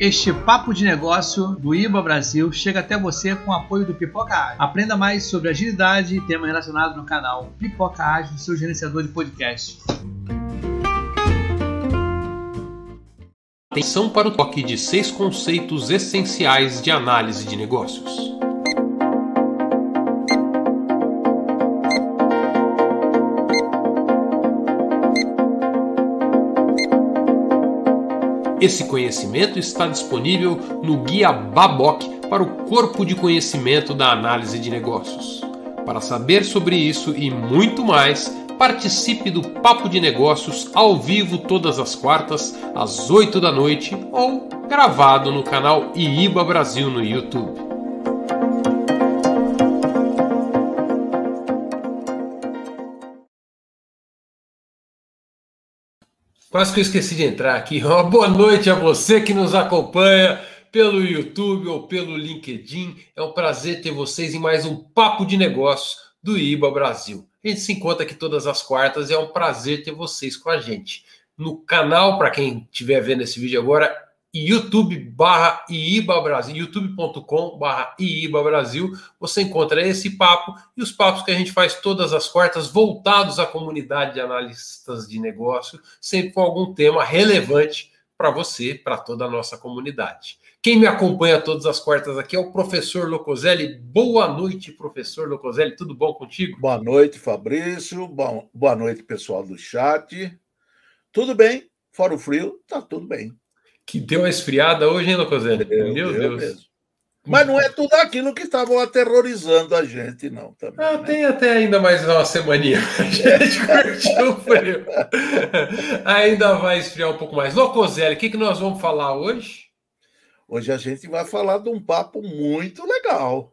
Este papo de negócio do IBA Brasil chega até você com o apoio do Pipoca Ágil. Aprenda mais sobre agilidade e temas relacionados no canal Pipoca Ágil, seu gerenciador de podcast. Atenção para o toque de seis conceitos essenciais de análise de negócios. Esse conhecimento está disponível no Guia Baboc para o Corpo de Conhecimento da Análise de Negócios. Para saber sobre isso e muito mais, participe do Papo de Negócios ao vivo todas as quartas, às 8 da noite ou gravado no canal IIBA Brasil no YouTube. Quase que eu esqueci de entrar aqui. Uma boa noite a você que nos acompanha pelo YouTube ou pelo LinkedIn. É um prazer ter vocês em mais um Papo de Negócios do IBA Brasil. A gente se encontra aqui todas as quartas e é um prazer ter vocês com a gente. No canal, para quem estiver vendo esse vídeo agora, youtube barra IIBA Brasil, youtube.com barra IIBA Brasil, você encontra esse papo e os papos que a gente faz todas as quartas voltados à comunidade de analistas de negócio, sempre com algum tema relevante para você, para toda a nossa comunidade. Quem me acompanha todas as quartas aqui é o professor Locoselli. Boa noite, professor Locoselli. Tudo bom contigo? Boa noite, Fabrício. Boa noite, pessoal do chat. Tudo bem? Fora o frio, tá tudo bem que deu uma esfriada hoje, hein, Locoselli? Meu Deus. Deus. Mas não é tudo aquilo que estavam aterrorizando a gente, não. Também, ah, né? Tem até ainda mais uma semaninha. A gente curtiu o frio. ainda vai esfriar um pouco mais. Locoselli, o que, que nós vamos falar hoje? Hoje a gente vai falar de um papo muito legal.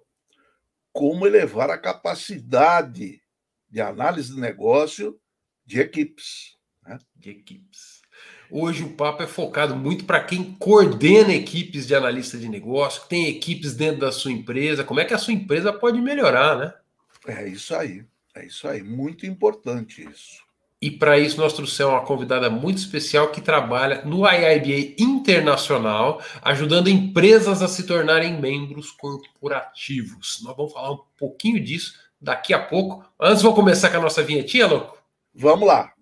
Como elevar a capacidade de análise de negócio de equipes. Né? De equipes. Hoje o papo é focado muito para quem coordena equipes de analista de negócio, tem equipes dentro da sua empresa, como é que a sua empresa pode melhorar, né? É isso aí, é isso aí, muito importante isso. E para isso nós trouxemos uma convidada muito especial que trabalha no IIBA Internacional, ajudando empresas a se tornarem membros corporativos. Nós vamos falar um pouquinho disso daqui a pouco. Antes vou começar com a nossa vinhetinha, louco? Vamos lá.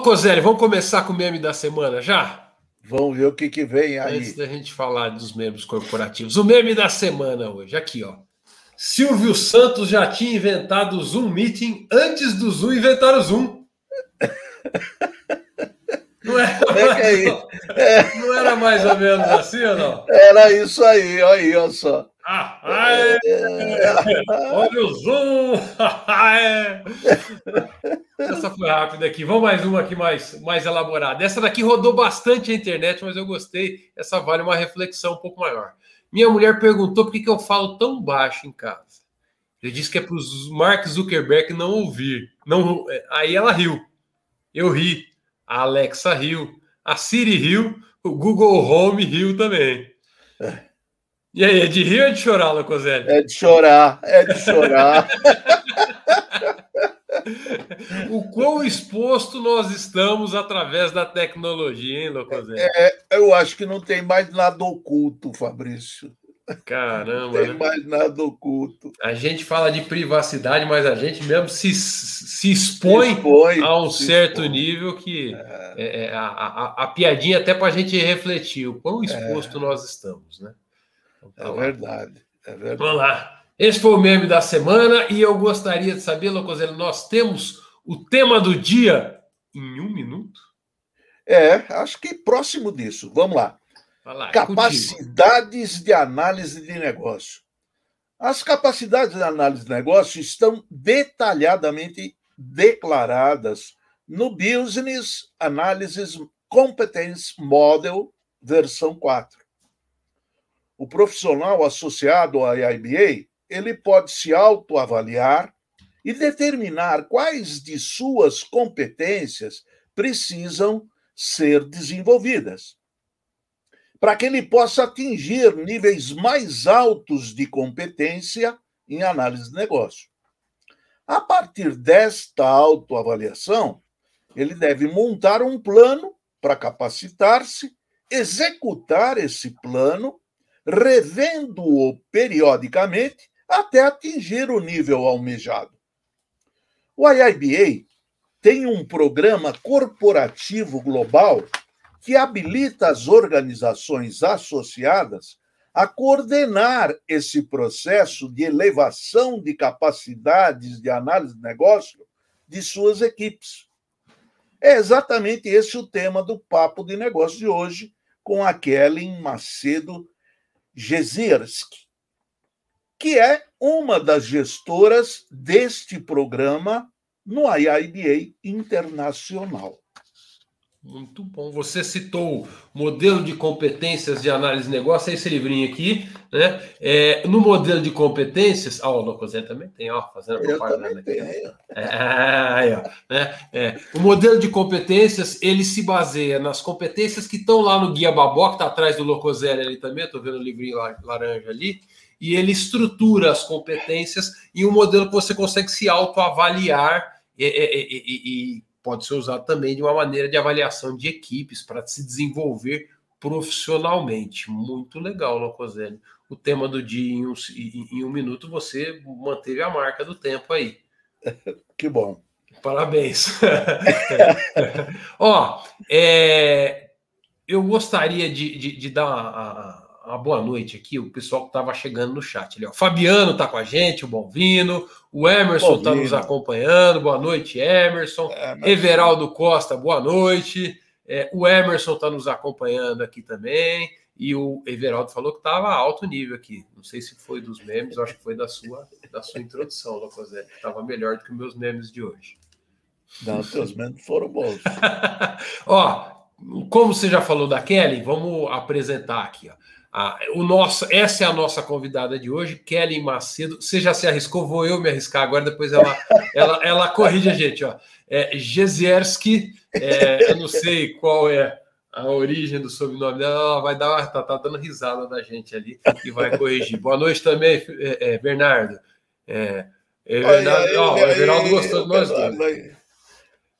Locoselli, vamos começar com o meme da semana já? Vamos ver o que, que vem aí. Antes da gente falar dos membros corporativos. O meme da semana hoje, aqui, ó. Silvio Santos já tinha inventado o Zoom Meeting antes do Zoom inventar o Zoom. Não era, é mais, é é. não era mais ou menos assim ou não? Era isso aí, olha aí, olha só. Ah, Olha o zoom! Rápida aqui. Vamos mais uma aqui mais, mais elaborada. Essa daqui rodou bastante a internet, mas eu gostei. Essa vale uma reflexão um pouco maior. Minha mulher perguntou por que, que eu falo tão baixo em casa. Eu disse que é para os Mark Zuckerberg não ouvir. Não, aí ela riu. Eu ri. A Alexa riu. A Siri riu. O Google Home riu também. É. E aí, é de rir ou é de chorar, Locoselli? É de chorar, é de chorar. o quão exposto nós estamos através da tecnologia, hein, Locoselli? É, eu acho que não tem mais nada oculto, Fabrício. Caramba. Não tem né? mais nada oculto. A gente fala de privacidade, mas a gente mesmo se, se, expõe, se expõe a um certo expõe. nível que é. É, é a, a, a, piadinha até para a gente refletir o quão exposto é. nós estamos, né? Então, tá é verdade, é verdade. Vamos lá. Esse foi o meme da semana e eu gostaria de saber, Locoselli, nós temos o tema do dia em um minuto? É, acho que próximo disso. Vamos lá. lá capacidades contigo. de análise de negócio. As capacidades de análise de negócio estão detalhadamente declaradas no Business Analysis Competence Model versão 4. O profissional associado à IIBA, ele pode se autoavaliar e determinar quais de suas competências precisam ser desenvolvidas, para que ele possa atingir níveis mais altos de competência em análise de negócio. A partir desta autoavaliação, ele deve montar um plano para capacitar-se, executar esse plano, revendo-o periodicamente até atingir o nível almejado. O IIBA tem um programa corporativo global que habilita as organizações associadas a coordenar esse processo de elevação de capacidades de análise de negócio de suas equipes. É exatamente esse o tema do Papo de Negócio de hoje, com a Kellen Macedo Jezierski, que é uma das gestoras deste programa no IIBA Internacional. Muito bom. Você citou modelo de competências de análise de negócio, é esse livrinho aqui, né? É, no modelo de competências, ah, o Locosé também tem, ó, fazendo propaganda aqui. É, aí, ó, né? É, o modelo de competências, ele se baseia nas competências que estão lá no Guia Babó, que está atrás do Locosé ali também, estou vendo o livrinho laranja ali, e ele estrutura as competências em um modelo que você consegue se autoavaliar e, e, e, e pode ser usado também de uma maneira de avaliação de equipes para se desenvolver profissionalmente. Muito legal, Locoselli. O tema do dia em um, em um minuto você manteve a marca do tempo aí. Que bom. Parabéns. Ó, é, eu gostaria de, de, de dar a, uma boa noite aqui, o pessoal que estava chegando no chat. Ali, ó. Fabiano está com a gente, o Bonvino, o Emerson está nos acompanhando, boa noite, Emerson. É, Everaldo Costa, boa noite. É, o Emerson está nos acompanhando aqui também. E o Everaldo falou que estava alto nível aqui. Não sei se foi dos memes, acho que foi da sua, da sua introdução, Locosé. Estava melhor do que os meus memes de hoje. Não, teus memes foram bons. ó, como você já falou da Kelly, vamos apresentar aqui. Ó. Ah, o nosso, essa é a nossa convidada de hoje, Kelly Macedo. Você já se arriscou, vou eu me arriscar agora, depois ela, ela, ela corrige a gente. Ó. É Jezierski, é, eu não sei qual é a origem do sobrenome dela, ela vai dar uma, tá, tá dando risada da gente ali e vai corrigir. Boa noite também, é, é, Bernardo. É, é Bernardo, ó, o Everaldo gostou de nós dois.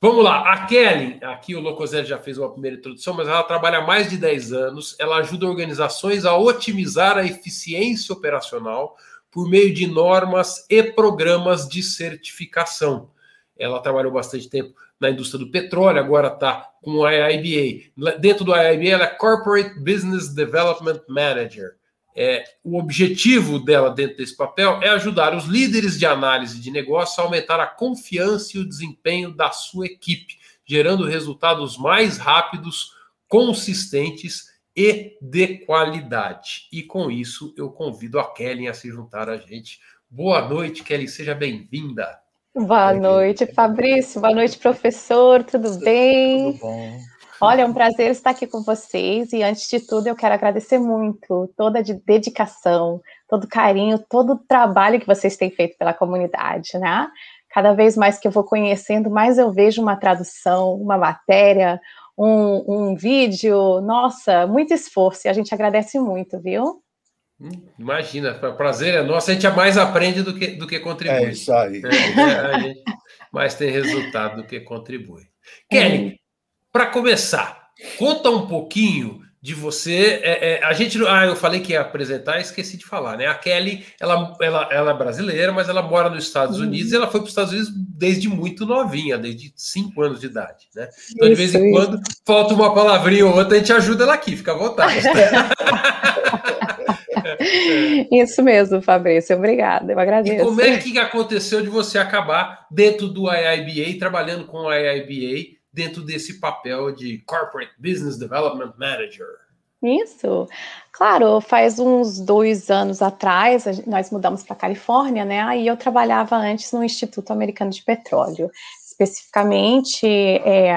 Vamos lá, a Kelly, aqui o Locoselli já fez uma primeira introdução, mas ela trabalha há mais de 10 anos, ela ajuda organizações a otimizar a eficiência operacional por meio de normas e programas de certificação. Ela trabalhou bastante tempo na indústria do petróleo, agora está com a IIBA. Dentro do IIBA, ela é Corporate Business Development Manager é, o objetivo dela dentro desse papel é ajudar os líderes de análise de negócio a aumentar a confiança e o desempenho da sua equipe, gerando resultados mais rápidos, consistentes e de qualidade. E com isso, eu convido a Kelly a se juntar a gente. Boa noite, Kelly, seja bem-vinda. Boa noite, Fabrício. Boa noite, professor. Tudo bem? Tudo bom. Olha, é um prazer estar aqui com vocês e antes de tudo eu quero agradecer muito toda a dedicação, todo o carinho, todo o trabalho que vocês têm feito pela comunidade, né? Cada vez mais que eu vou conhecendo, mais eu vejo uma tradução, uma matéria, um, um vídeo. Nossa, muito esforço e a gente agradece muito, viu? Hum, imagina, prazer é nosso, a gente mais aprende do que, do que contribui. É isso aí. É, é a gente mais tem resultado do que contribui. Kelly, para começar, conta um pouquinho de você. É, é, a gente, ah, eu falei que ia apresentar, esqueci de falar, né? A Kelly, ela, ela, ela é brasileira, mas ela mora nos Estados uhum. Unidos e ela foi para os Estados Unidos desde muito novinha, desde 5 anos de idade, né? Então, de vez em quando, falta uma palavrinha ou outra, a gente ajuda ela aqui, fica à vontade. Isso mesmo, Fabrício, obrigada, eu agradeço. E como é que aconteceu de você acabar dentro do IIBA, trabalhando com o IIBA? Dentro desse papel de Corporate Business Development Manager? Isso. Claro, faz uns dois anos atrás, nós mudamos para Califórnia, né? Aí eu trabalhava antes no Instituto Americano de Petróleo. especificamente é,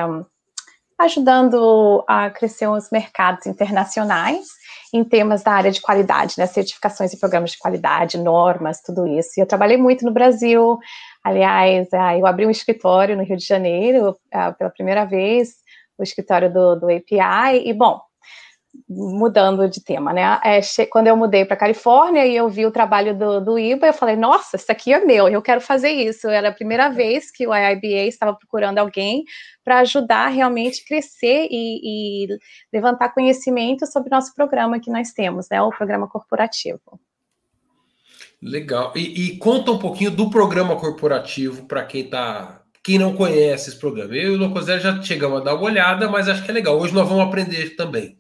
ajudando a crescer os mercados internacionais em temas da área de qualidade, né, certificações e programas de qualidade, normas, tudo isso. E eu trabalhei muito no Brasil, aliás, ah, eu abri um escritório no Rio de Janeiro ah, pela primeira vez, o escritório do, do API, e bom, mudando de tema, né? É, quando eu mudei para Califórnia e eu vi o trabalho do, do IBA, eu falei, nossa, isso aqui é meu, eu quero fazer isso. Era a primeira vez que o IIBA estava procurando alguém para ajudar realmente crescer e, e, levantar conhecimento sobre o nosso programa que nós temos, né? O programa corporativo. Legal. E, e conta um pouquinho do programa corporativo para quem está quem não conhece esse programa. Eu e o Locosé já chegamos a dar uma olhada, mas acho que é legal. Hoje nós vamos aprender também.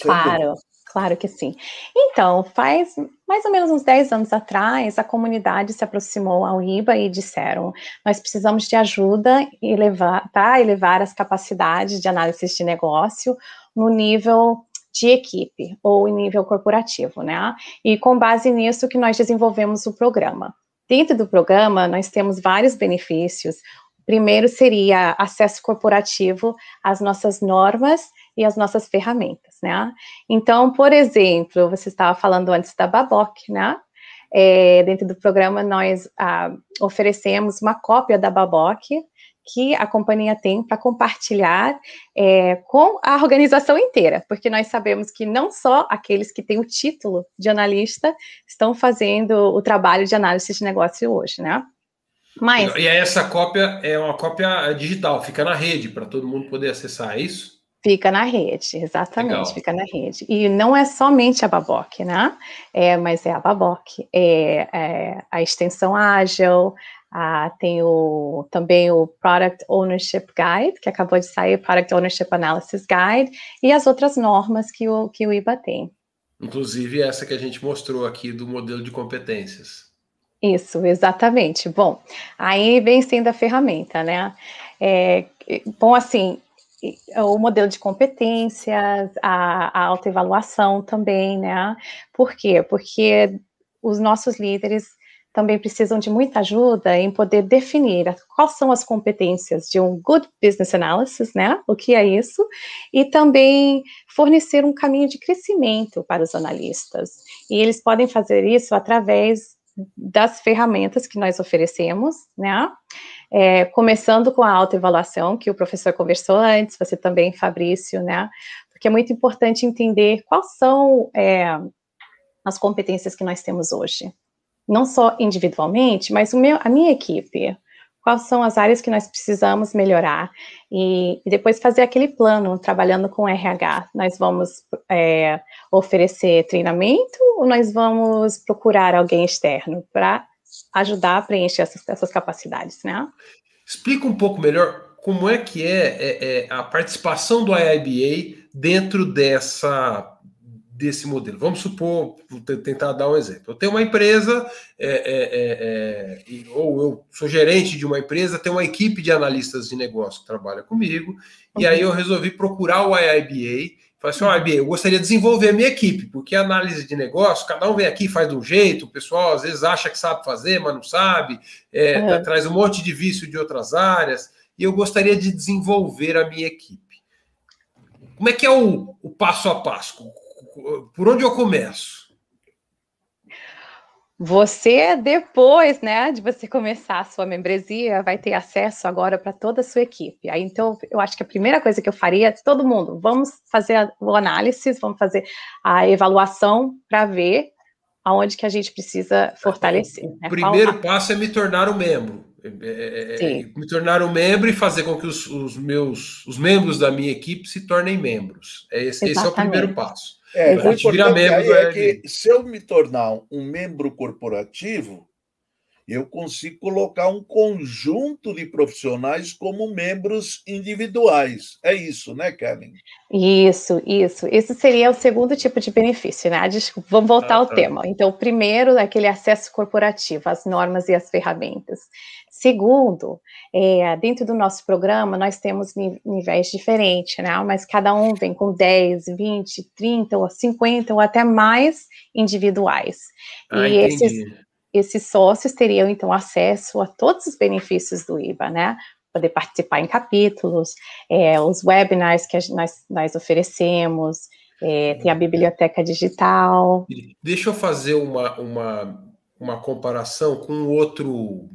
Claro, claro que sim. Então, faz mais ou menos uns 10 anos atrás, a comunidade se aproximou ao IBA e disseram: nós precisamos de ajuda e levar, para elevar as capacidades de análise de negócio no nível de equipe ou em nível corporativo, né? E com base nisso que nós desenvolvemos o programa. Dentro do programa, nós temos vários benefícios. O primeiro seria acesso corporativo às nossas normas e as nossas ferramentas, né? Então, por exemplo, você estava falando antes da Baboc, né? É, dentro do programa, nós ah, oferecemos uma cópia da Baboc que a companhia tem para compartilhar é, com a organização inteira, porque nós sabemos que não só aqueles que têm o título de analista estão fazendo o trabalho de análise de negócio hoje, né? Mas, e essa cópia é uma cópia digital, fica na rede para todo mundo poder acessar, é isso? Fica na rede, exatamente, Legal. fica na rede. E não é somente a Baboc, né? É, mas é a Baboc, é, é a extensão ágil, a, tem o, também o Product Ownership Guide, que acabou de sair, Product Ownership Analysis Guide, e as outras normas que o, que o IBA tem. Inclusive essa que a gente mostrou aqui do modelo de competências. Isso, exatamente. Bom, aí vem sendo a ferramenta, né? É, bom, assim, o modelo de competências, a, a autoevaluação também, né? Por quê? Porque os nossos líderes também precisam de muita ajuda em poder definir quais são as competências de um good business analysis, né? O que é isso? E também fornecer um caminho de crescimento para os analistas. E eles podem fazer isso através das ferramentas que nós oferecemos, né? É, começando com a autoevaluação, que o professor conversou antes, você também, Fabrício, né? Porque é muito importante entender quais são é, as competências que nós temos hoje. Não só individualmente, mas meu, a minha equipe. Quais são as áreas que nós precisamos melhorar? E, e depois fazer aquele plano, trabalhando com RH. Nós vamos é, oferecer treinamento ou nós vamos procurar alguém externo para ajudar a preencher essas, essas capacidades, né? Explica um pouco melhor como é que é, é, é a participação do IIBA dentro dessa desse modelo. Vamos supor, vou tentar dar um exemplo. Eu tenho uma empresa, é, é, é, é ou eu sou gerente de uma empresa, tenho uma equipe de analistas de negócio que trabalha comigo, uhum. e aí eu resolvi procurar o IIBA Falei assim, olha, eu gostaria de desenvolver a minha equipe, porque análise de negócio, cada um vem aqui e faz de um jeito, o pessoal às vezes acha que sabe fazer, mas não sabe, é, uhum. traz um monte de vício de outras áreas, e eu gostaria de desenvolver a minha equipe. Como é que é o, o passo a passo? Por onde eu começo? Você, depois, né, de você começar a sua membresia, vai ter acesso agora para toda a sua equipe. Aí, então, eu acho que a primeira coisa que eu faria é todo mundo, vamos fazer o análise, vamos fazer a avaliação para ver aonde que a gente precisa fortalecer. O né? primeiro passo é me tornar um membro. É, é, é, me tornar um membro e fazer com que os, os, meus os membros da minha equipe se tornem membros. Esse, esse é o primeiro passo. É, o importante é que se eu me tornar um membro corporativo, eu consigo colocar um conjunto de profissionais como membros individuais. É isso, né, Karen? Isso, isso. Esse seria o segundo tipo de benefício, né? Desculpa, vamos voltar ah, ao tá. tema. Então, o primeiro é aquele acesso corporativo às normas e às ferramentas. Segundo, é, dentro do nosso programa, nós temos níveis diferentes, né? Mas cada um vem com 10, 20, 30 ou 50 ou até mais individuais. Ah, e esses, esses sócios teriam, então, acesso a todos os benefícios do IBA, né? poder participar em capítulos, é, os webinars que nós, nós oferecemos, é, tem a biblioteca digital. Deixa eu fazer uma, uma, uma comparação com outro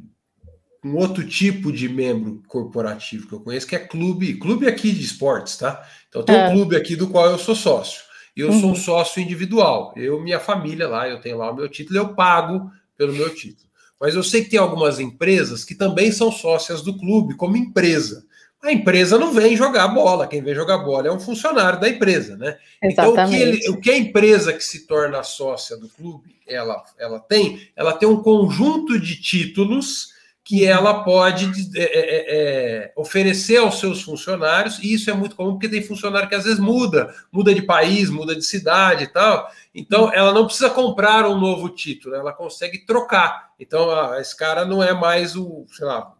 um outro tipo de membro corporativo que eu conheço, que é clube, clube aqui de esportes, tá? Então tem um é. clube aqui do qual eu sou sócio. Eu uhum. sou um sócio individual. Eu, minha família lá, eu tenho lá o meu título, eu pago pelo meu título. Mas eu sei que tem algumas empresas que também são sócias do clube, como empresa. A empresa não vem jogar bola, quem vem jogar bola é um funcionário da empresa, né? Exatamente. Então, o que, ele, o que a empresa que se torna sócia do clube ela, ela tem, ela tem um conjunto de títulos que ela pode é, é, é, é, oferecer aos seus funcionários, e isso é muito comum porque tem funcionário que às vezes muda, muda de país, muda de cidade e tal. Então, ela não precisa comprar um novo título, ela consegue trocar. Então, esse cara não é mais o, sei lá,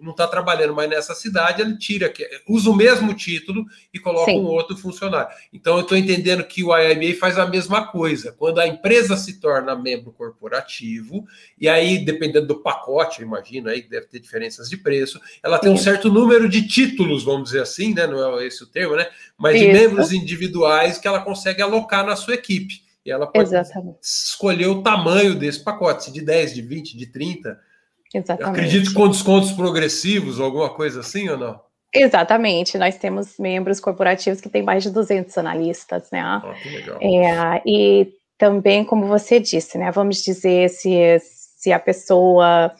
não está trabalhando mais nessa cidade, ele tira, usa o mesmo título e coloca Sim. um outro funcionário. Então, eu estou entendendo que o IMA faz a mesma coisa. Quando a empresa se torna membro corporativo, e aí, dependendo do pacote, eu imagino aí que deve ter diferenças de preço, ela tem um certo número de títulos, vamos dizer assim, né? Não é esse o termo, né? Mas Isso. de membros individuais que ela consegue alocar na sua equipe. E ela pode Exatamente. escolher o tamanho desse pacote, se de 10, de 20, de 30 Exatamente. Acredito com descontos progressivos, alguma coisa assim ou não? Exatamente, nós temos membros corporativos que têm mais de 200 analistas, né? Oh, que legal. É, e também, como você disse, né? Vamos dizer se, se a pessoa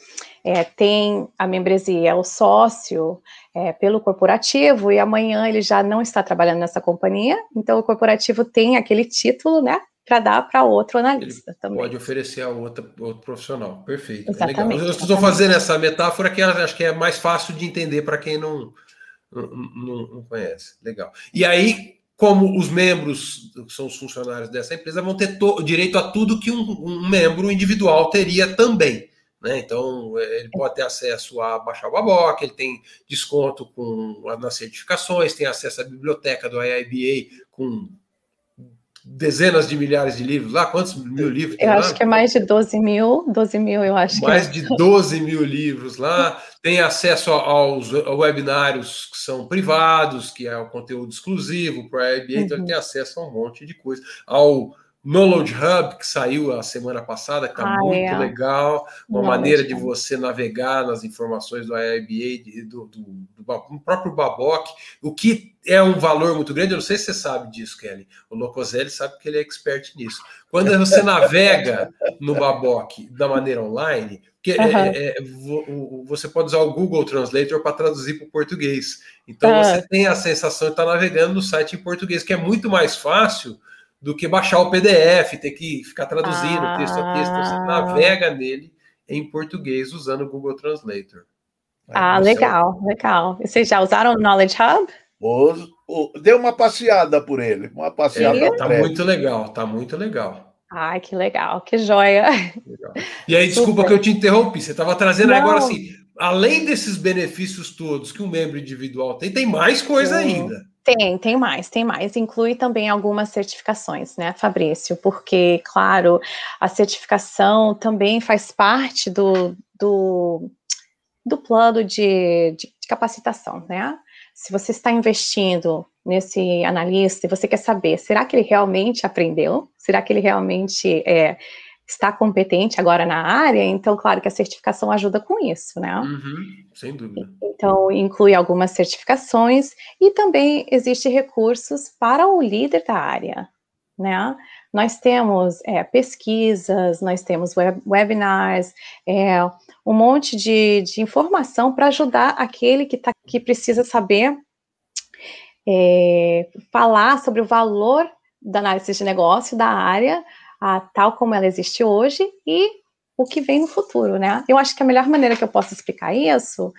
é, tem a membresia, é o sócio é, pelo corporativo e amanhã ele já não está trabalhando nessa companhia, então o corporativo tem aquele título, né? Para dar para outro analista Ele também. Pode oferecer a outra, outro profissional. Perfeito. Exatamente, é eu estou fazendo essa metáfora que acho que é mais fácil de entender para quem não, não, não, conhece. Legal. E aí, como os membros que são os funcionários dessa empresa vão ter direito a tudo que um, um membro individual teria também. Né? Então, é, ele pode ter acesso a baixar o Baboc, ele tem desconto com, nas certificações, tem acesso à biblioteca do IIBA com dezenas de milhares de livros lá? Quantos mil livros? Eu acho lá? que é mais de 12 mil, 12 mil, eu acho mais que é. de 12 mil livros lá. Tem acesso aos webinários que são privados, que é o conteúdo exclusivo para a IBA, uhum. então ele uhum. tem acesso a um monte de coisa. Ao Knowledge Hub, que saiu a semana passada, que está ah, muito é. legal, uma maneira de você navegar nas informações do IIBA, do, do, do, do, próprio Baboc, o que é um valor muito grande, eu não sei se você sabe disso, Kelly, o Locoselli sabe que ele é expert nisso. Quando você navega no Baboc da maneira online, que uhum. é, é, você pode usar o Google Translator para traduzir para o português. Então uhum. você tem a sensação de estar navegando no site em português, que é muito mais fácil do que baixar o PDF, ter que ficar traduzindo ah. texto a texto. Você navega nele em português usando o Google Translator. Ah, legal, legal. Vocês já usaram o Knowledge Hub? O, deu uma passeada por ele, uma passeada. É, tá muito legal, tá muito legal. Ai, que legal, que joia. Legal. E aí, desculpa que eu te interrompi, você estava trazendo Não. agora assim, além desses benefícios todos que um membro individual tem, tem mais coisa Sim. ainda. Tem, tem mais, tem mais. Inclui também algumas certificações, né, Fabrício? Porque, claro, a certificação também faz parte do, do, do plano de, de, de capacitação, né? Se você está investindo nesse analista e você quer saber, será que ele realmente aprendeu? Será que ele realmente é, está competente agora na área, então, claro que a certificação ajuda com isso, né? Uhum, sem dúvida. Então, inclui algumas certificações e também existe recursos para o líder da área, né? Nós temos é, pesquisas, nós temos web, webinars, é, um monte de, de informação para ajudar aquele que, tá, que precisa saber é, falar sobre o valor da análise de negócio da área a tal como ela existe hoje e o que vem no futuro, né? Eu acho que a melhor maneira que eu posso explicar isso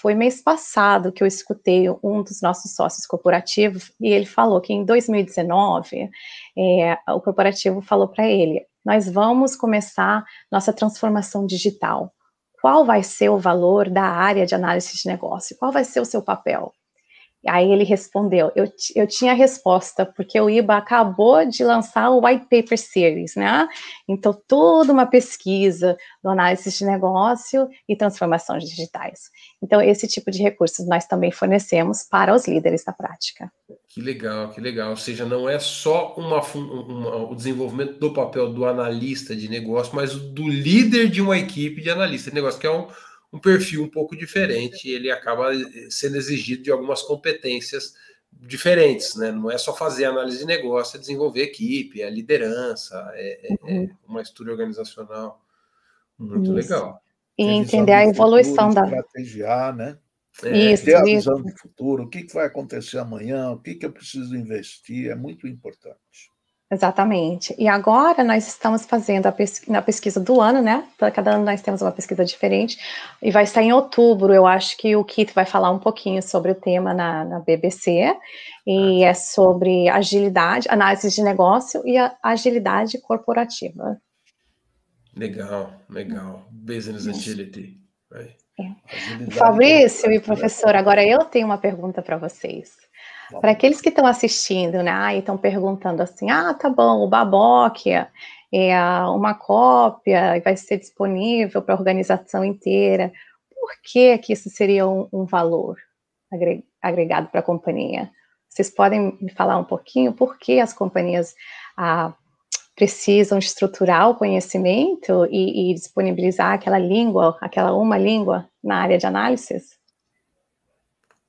foi mês passado que eu escutei um dos nossos sócios corporativos e ele falou que em 2019 é, o corporativo falou para ele: nós vamos começar nossa transformação digital. Qual vai ser o valor da área de análise de negócio? Qual vai ser o seu papel? Aí ele respondeu: eu, eu tinha a resposta, porque o IBA acabou de lançar o White Paper Series, né? Então, toda uma pesquisa do análise de negócio e transformações digitais. Então, esse tipo de recursos nós também fornecemos para os líderes da prática. Que legal, que legal. Ou seja, não é só uma, uma, o desenvolvimento do papel do analista de negócio, mas do líder de uma equipe de analista de negócio, que é um um perfil um pouco diferente, ele acaba eh, sendo exigido de algumas competências diferentes, né? Não é só fazer análise de negócio, é desenvolver equipe, é liderança, é, é, é uhum. uma estrutura organizacional. Muito Isso. legal. E entender a evolução futuro, da. Estrategiar, né? É, isso, ter a visão do futuro, o que vai acontecer amanhã, o que eu preciso investir, é muito importante. Exatamente. E agora nós estamos fazendo a pesquisa, na pesquisa do ano, né? Cada ano nós temos uma pesquisa diferente, e vai estar em outubro. Eu acho que o Kit vai falar um pouquinho sobre o tema na, na BBC, e é sobre agilidade, análise de negócio e a agilidade corporativa. Legal, legal. Business agility. Right. É. Fabrício e professor, agora eu tenho uma pergunta para vocês. Para aqueles que estão assistindo, né, e estão perguntando assim, ah, tá bom, o Baboc é uma cópia vai ser disponível para a organização inteira. Por que que isso seria um, um valor agregado para a companhia? Vocês podem me falar um pouquinho por que as companhias ah, precisam estruturar o conhecimento e, e disponibilizar aquela língua, aquela uma língua na área de análise?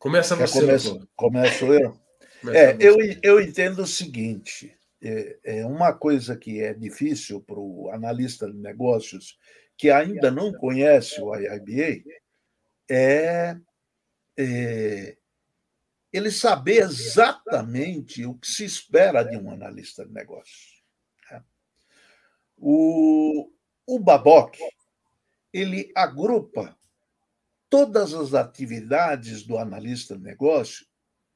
Começa você. Começo, começo eu. Começa é, eu, eu entendo o seguinte: é, é uma coisa que é difícil para o analista de negócios que ainda não conhece o IIBA é, é ele saber exatamente o que se espera de um analista de negócios. Né? O, o Baboc ele agrupa todas as atividades do analista de negócio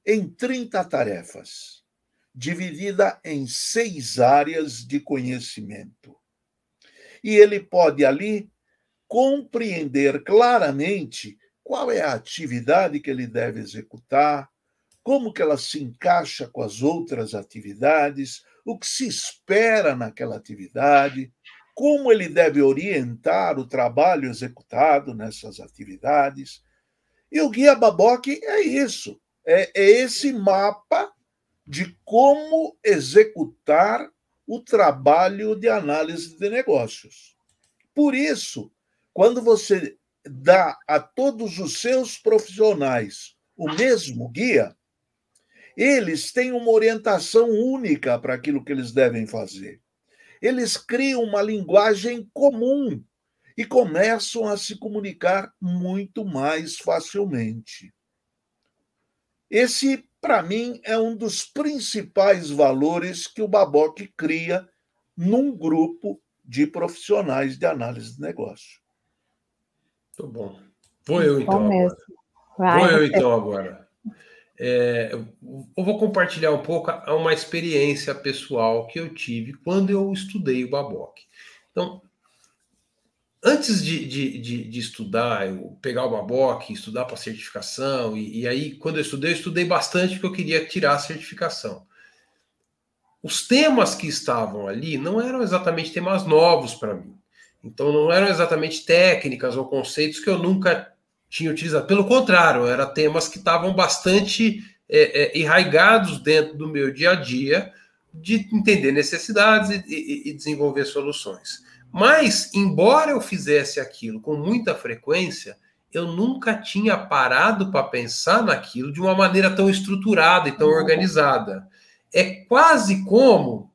em 30 tarefas, dividida em seis áreas de conhecimento. E ele pode ali compreender claramente qual é a atividade que ele deve executar, como que ela se encaixa com as outras atividades, o que se espera naquela atividade, como ele deve orientar o trabalho executado nessas atividades. E o Guia Baboc é isso, é, é esse mapa de como executar o trabalho de análise de negócios. Por isso, quando você dá a todos os seus profissionais o mesmo guia, eles têm uma orientação única para aquilo que eles devem fazer eles criam uma linguagem comum e começam a se comunicar muito mais facilmente. Esse, para mim, é um dos principais valores que o Baboc cria num grupo de profissionais de análise de negócio. Muito bom. Vou eu então agora. Vou eu então agora. É, eu vou compartilhar um pouco uma experiência pessoal que eu tive quando eu estudei o Baboc. Então, antes de, de, de, de estudar, eu pegar o Baboc, estudar para certificação, e, e, aí, quando eu estudei, eu estudei bastante porque eu queria tirar a certificação. Os temas que estavam ali não eram exatamente temas novos para mim. Então, não eram exatamente técnicas ou conceitos que eu nunca tinha utilizado. Pelo contrário, eram temas que estavam bastante é, é, enraigados dentro do meu dia a dia, de entender necessidades e, e, e desenvolver soluções. Mas, embora eu fizesse aquilo com muita frequência, eu nunca tinha parado para pensar naquilo de uma maneira tão estruturada e tão organizada. É quase como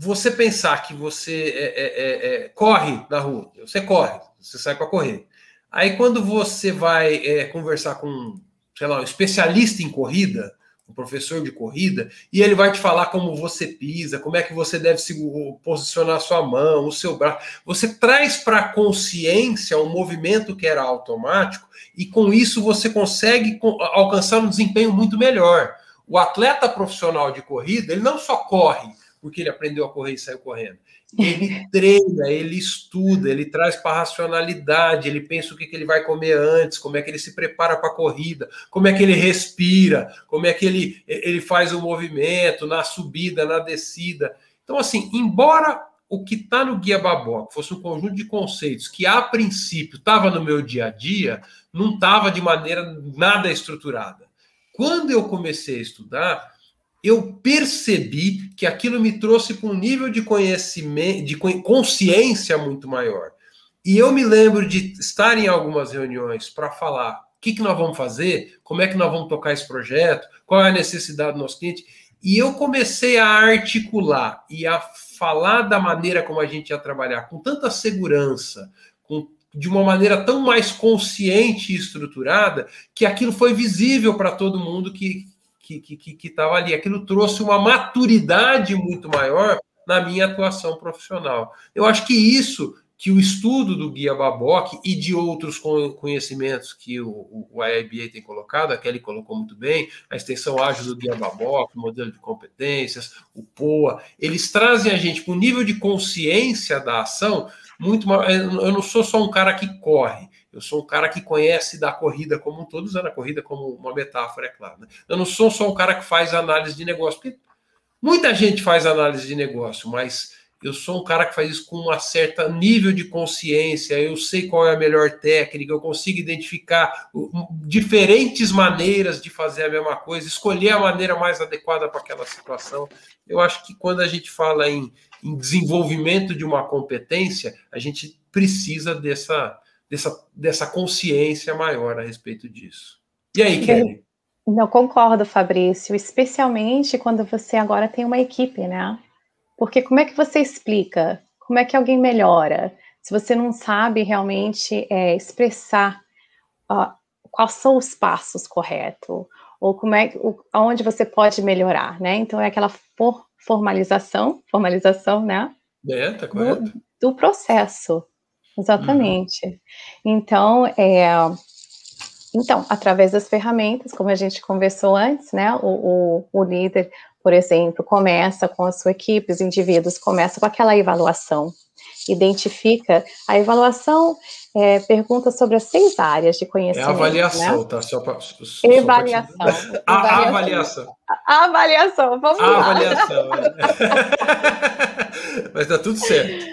você pensar que você é, é, é, é corre na rua, você corre, você sai para correr. Aí quando você vai é, conversar com, sei lá, um especialista em corrida, um professor de corrida, e ele vai te falar como você pisa, como é que você deve se posicionar a sua mão, o seu braço. Você traz para a consciência um movimento que era automático, e com isso você consegue alcançar um desempenho muito melhor. O atleta profissional de corrida, ele não só corre porque ele aprendeu a correr e saiu correndo. ele treina, ele estuda, ele traz para a racionalidade, ele pensa o que, que ele vai comer antes, como é que ele se prepara para a corrida, como é que ele respira, como é que ele, ele faz o movimento na subida, na descida. Então, assim, embora o que está no Guia Baboca fosse um conjunto de conceitos que, a princípio, estava no meu dia a dia, não estava de maneira nada estruturada. Quando eu comecei a estudar, eu percebi que aquilo me trouxe para um nível de conhecimento, de consciência muito maior. E eu me lembro de estar em algumas reuniões para falar o que, que nós vamos fazer, como é que nós vamos tocar esse projeto, qual é a necessidade do nosso cliente. E eu comecei a articular e a falar da maneira como a gente ia trabalhar, com tanta segurança, com, de uma maneira tão mais consciente e estruturada, que aquilo foi visível para todo mundo que que estava que, que, que ali. Aquilo trouxe uma maturidade muito maior na minha atuação profissional. Eu acho que isso que o estudo do Guia Baboc e de outros conhecimentos que o, o tem colocado, a Kelly colocou muito bem, a extensão ágil do Guia Baboc, o modelo de competências, o POA, eles trazem a gente para um nível de consciência da ação muito maior. Eu não sou só um cara que corre, eu sou um cara que conhece da corrida como um todo, usando a corrida como uma metáfora, é claro. Né? Eu não sou só um cara que faz análise de negócio, porque muita gente faz análise de negócio, mas eu sou um cara que faz isso com um certo nível de consciência, eu sei qual é a melhor técnica, eu consigo identificar diferentes maneiras de fazer a mesma coisa, escolher a maneira mais adequada para aquela situação. Eu acho que quando a gente fala em, em desenvolvimento de uma competência, a gente precisa dessa, dessa, dessa consciência maior a respeito disso. E aí, Kelly? Não concordo, Fabrício, especialmente quando você agora tem uma equipe, né? Porque como é que você explica? Como é que alguém melhora? Se você não sabe realmente é, expressar uh, quais são os passos corretos, ou como é, o, aonde você pode melhorar, né? Então é aquela for, formalização, formalização, né? É, tá correto. Do, do processo, exatamente. Uhum. Então, é, então, através das ferramentas, como a gente conversou antes, né? O, o, o líder por exemplo, começa com a sua equipe, os indivíduos, começa com aquela avaliação, identifica a avaliação, é, pergunta sobre as seis áreas de conhecimento. É avaliação, né? tá? Só pra, só avaliação. Pra a avaliação. A avaliação, vamos a lá. avaliação. Mas tá tudo certo.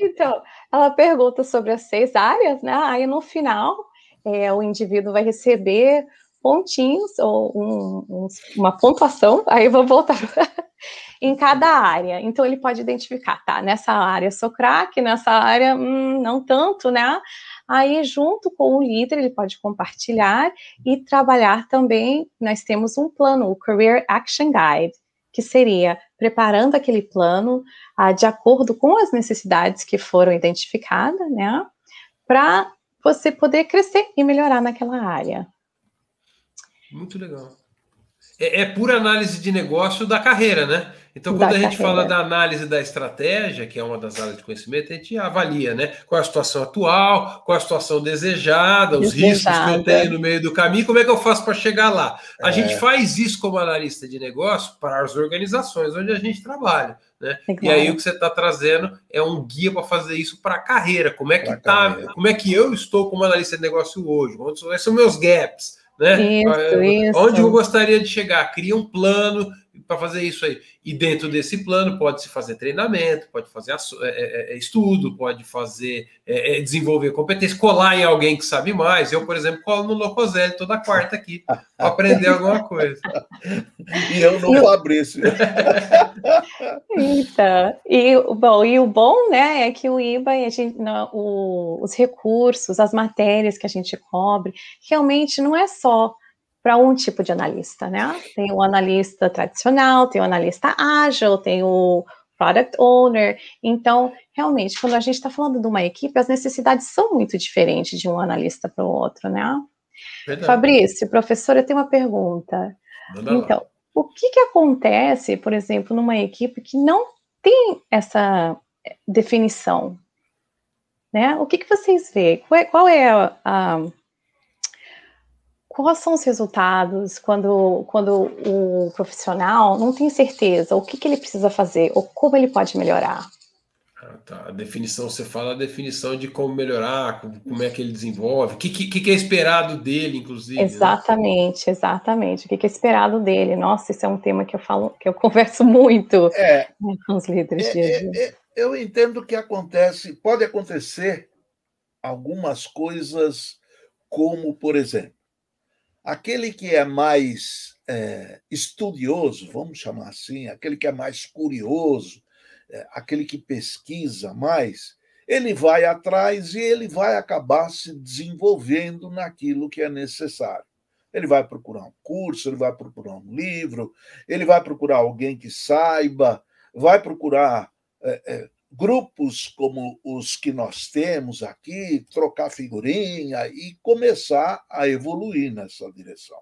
Então, ela pergunta sobre as seis áreas, né? Aí no final, é, o indivíduo vai receber pontinhos, ou um, um, uma pontuação, aí eu vou voltar em cada área. Então, ele pode identificar, tá, nessa área sou craque, nessa área hum, não tanto, né? Aí, junto com o líder, ele pode compartilhar e trabalhar também. Nós temos um plano, o Career Action Guide, que seria preparando aquele plano ah, de acordo com as necessidades que foram identificadas, né? Para você poder crescer e melhorar naquela área. Muito legal. É, é pura análise de negócio da carreira, né? Então, quando da a gente carreira. fala da análise da estratégia, que é uma das áreas de conhecimento, a gente avalia, né? Qual é a situação atual, qual é a situação desejada, os desejada. riscos que eu tenho no meio do caminho, como é que eu faço para chegar lá? A é. gente faz isso como analista de negócio para as organizações onde a gente trabalha. Né? E aí o que você está trazendo é um guia para fazer isso para a carreira. Como é que pra tá, carreira. como é que eu estou como analista de negócio hoje? Quais são meus gaps? Né? Isso, isso. Onde eu gostaria de chegar? Cria um plano para fazer isso aí. E dentro desse plano pode-se fazer treinamento, pode fazer é, é, é, estudo, pode fazer é, desenvolver competência, colar em alguém que sabe mais. Eu, por exemplo, colo no Locoselli toda quarta aqui para aprender alguma coisa. E eu no Fabrício. Então, e, bom, e o bom né, é que o IBA, a gente, não, o, os recursos, as matérias que a gente cobre, realmente não é só para um tipo de analista, né? Tem o analista tradicional, tem o analista ágil, tem o product owner. Então, realmente, quando a gente está falando de uma equipe, as necessidades são muito diferentes de um analista para o outro, né? Verdade. Fabrício, professor, eu tenho uma pergunta. Manda então, o que, que acontece, por exemplo, numa equipe que não tem essa definição? Né? O que, que vocês veem? Qual é, qual é a, a quais são os resultados quando, quando o profissional não tem certeza o que, que ele precisa fazer ou como ele pode melhorar? Ah, tá. A definição, você fala a definição de como melhorar, como é que ele desenvolve, o que, que, que, é esperado dele, inclusive. Exatamente, né? exatamente. O que, que é esperado dele? Nossa, isso é um tema que eu falo, que eu converso muito é, com os líderes. É, de é, é, eu entendo que acontece, pode acontecer algumas coisas, como, por exemplo, aquele que é mais é, estudioso, vamos chamar assim, aquele que é mais curioso, é, aquele que pesquisa mais, ele vai atrás e ele vai acabar se desenvolvendo naquilo que é necessário. Ele vai procurar um curso, ele vai procurar um livro, ele vai procurar alguém que saiba, vai procurar é, é, grupos como os que nós temos aqui, trocar figurinha e começar a evoluir nessa direção.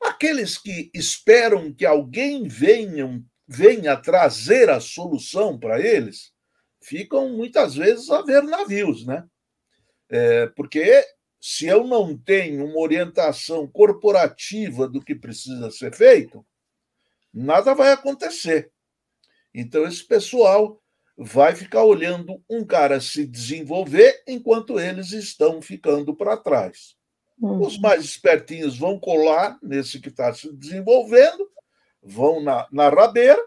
Aqueles que esperam que alguém venha, venha trazer a solução para eles, ficam muitas vezes a ver navios, né? É, porque se eu não tenho uma orientação corporativa do que precisa ser feito, nada vai acontecer. Então, esse pessoal vai ficar olhando um cara se desenvolver enquanto eles estão ficando para trás. Uhum. Os mais espertinhos vão colar nesse que está se desenvolvendo, vão na, na rabeira,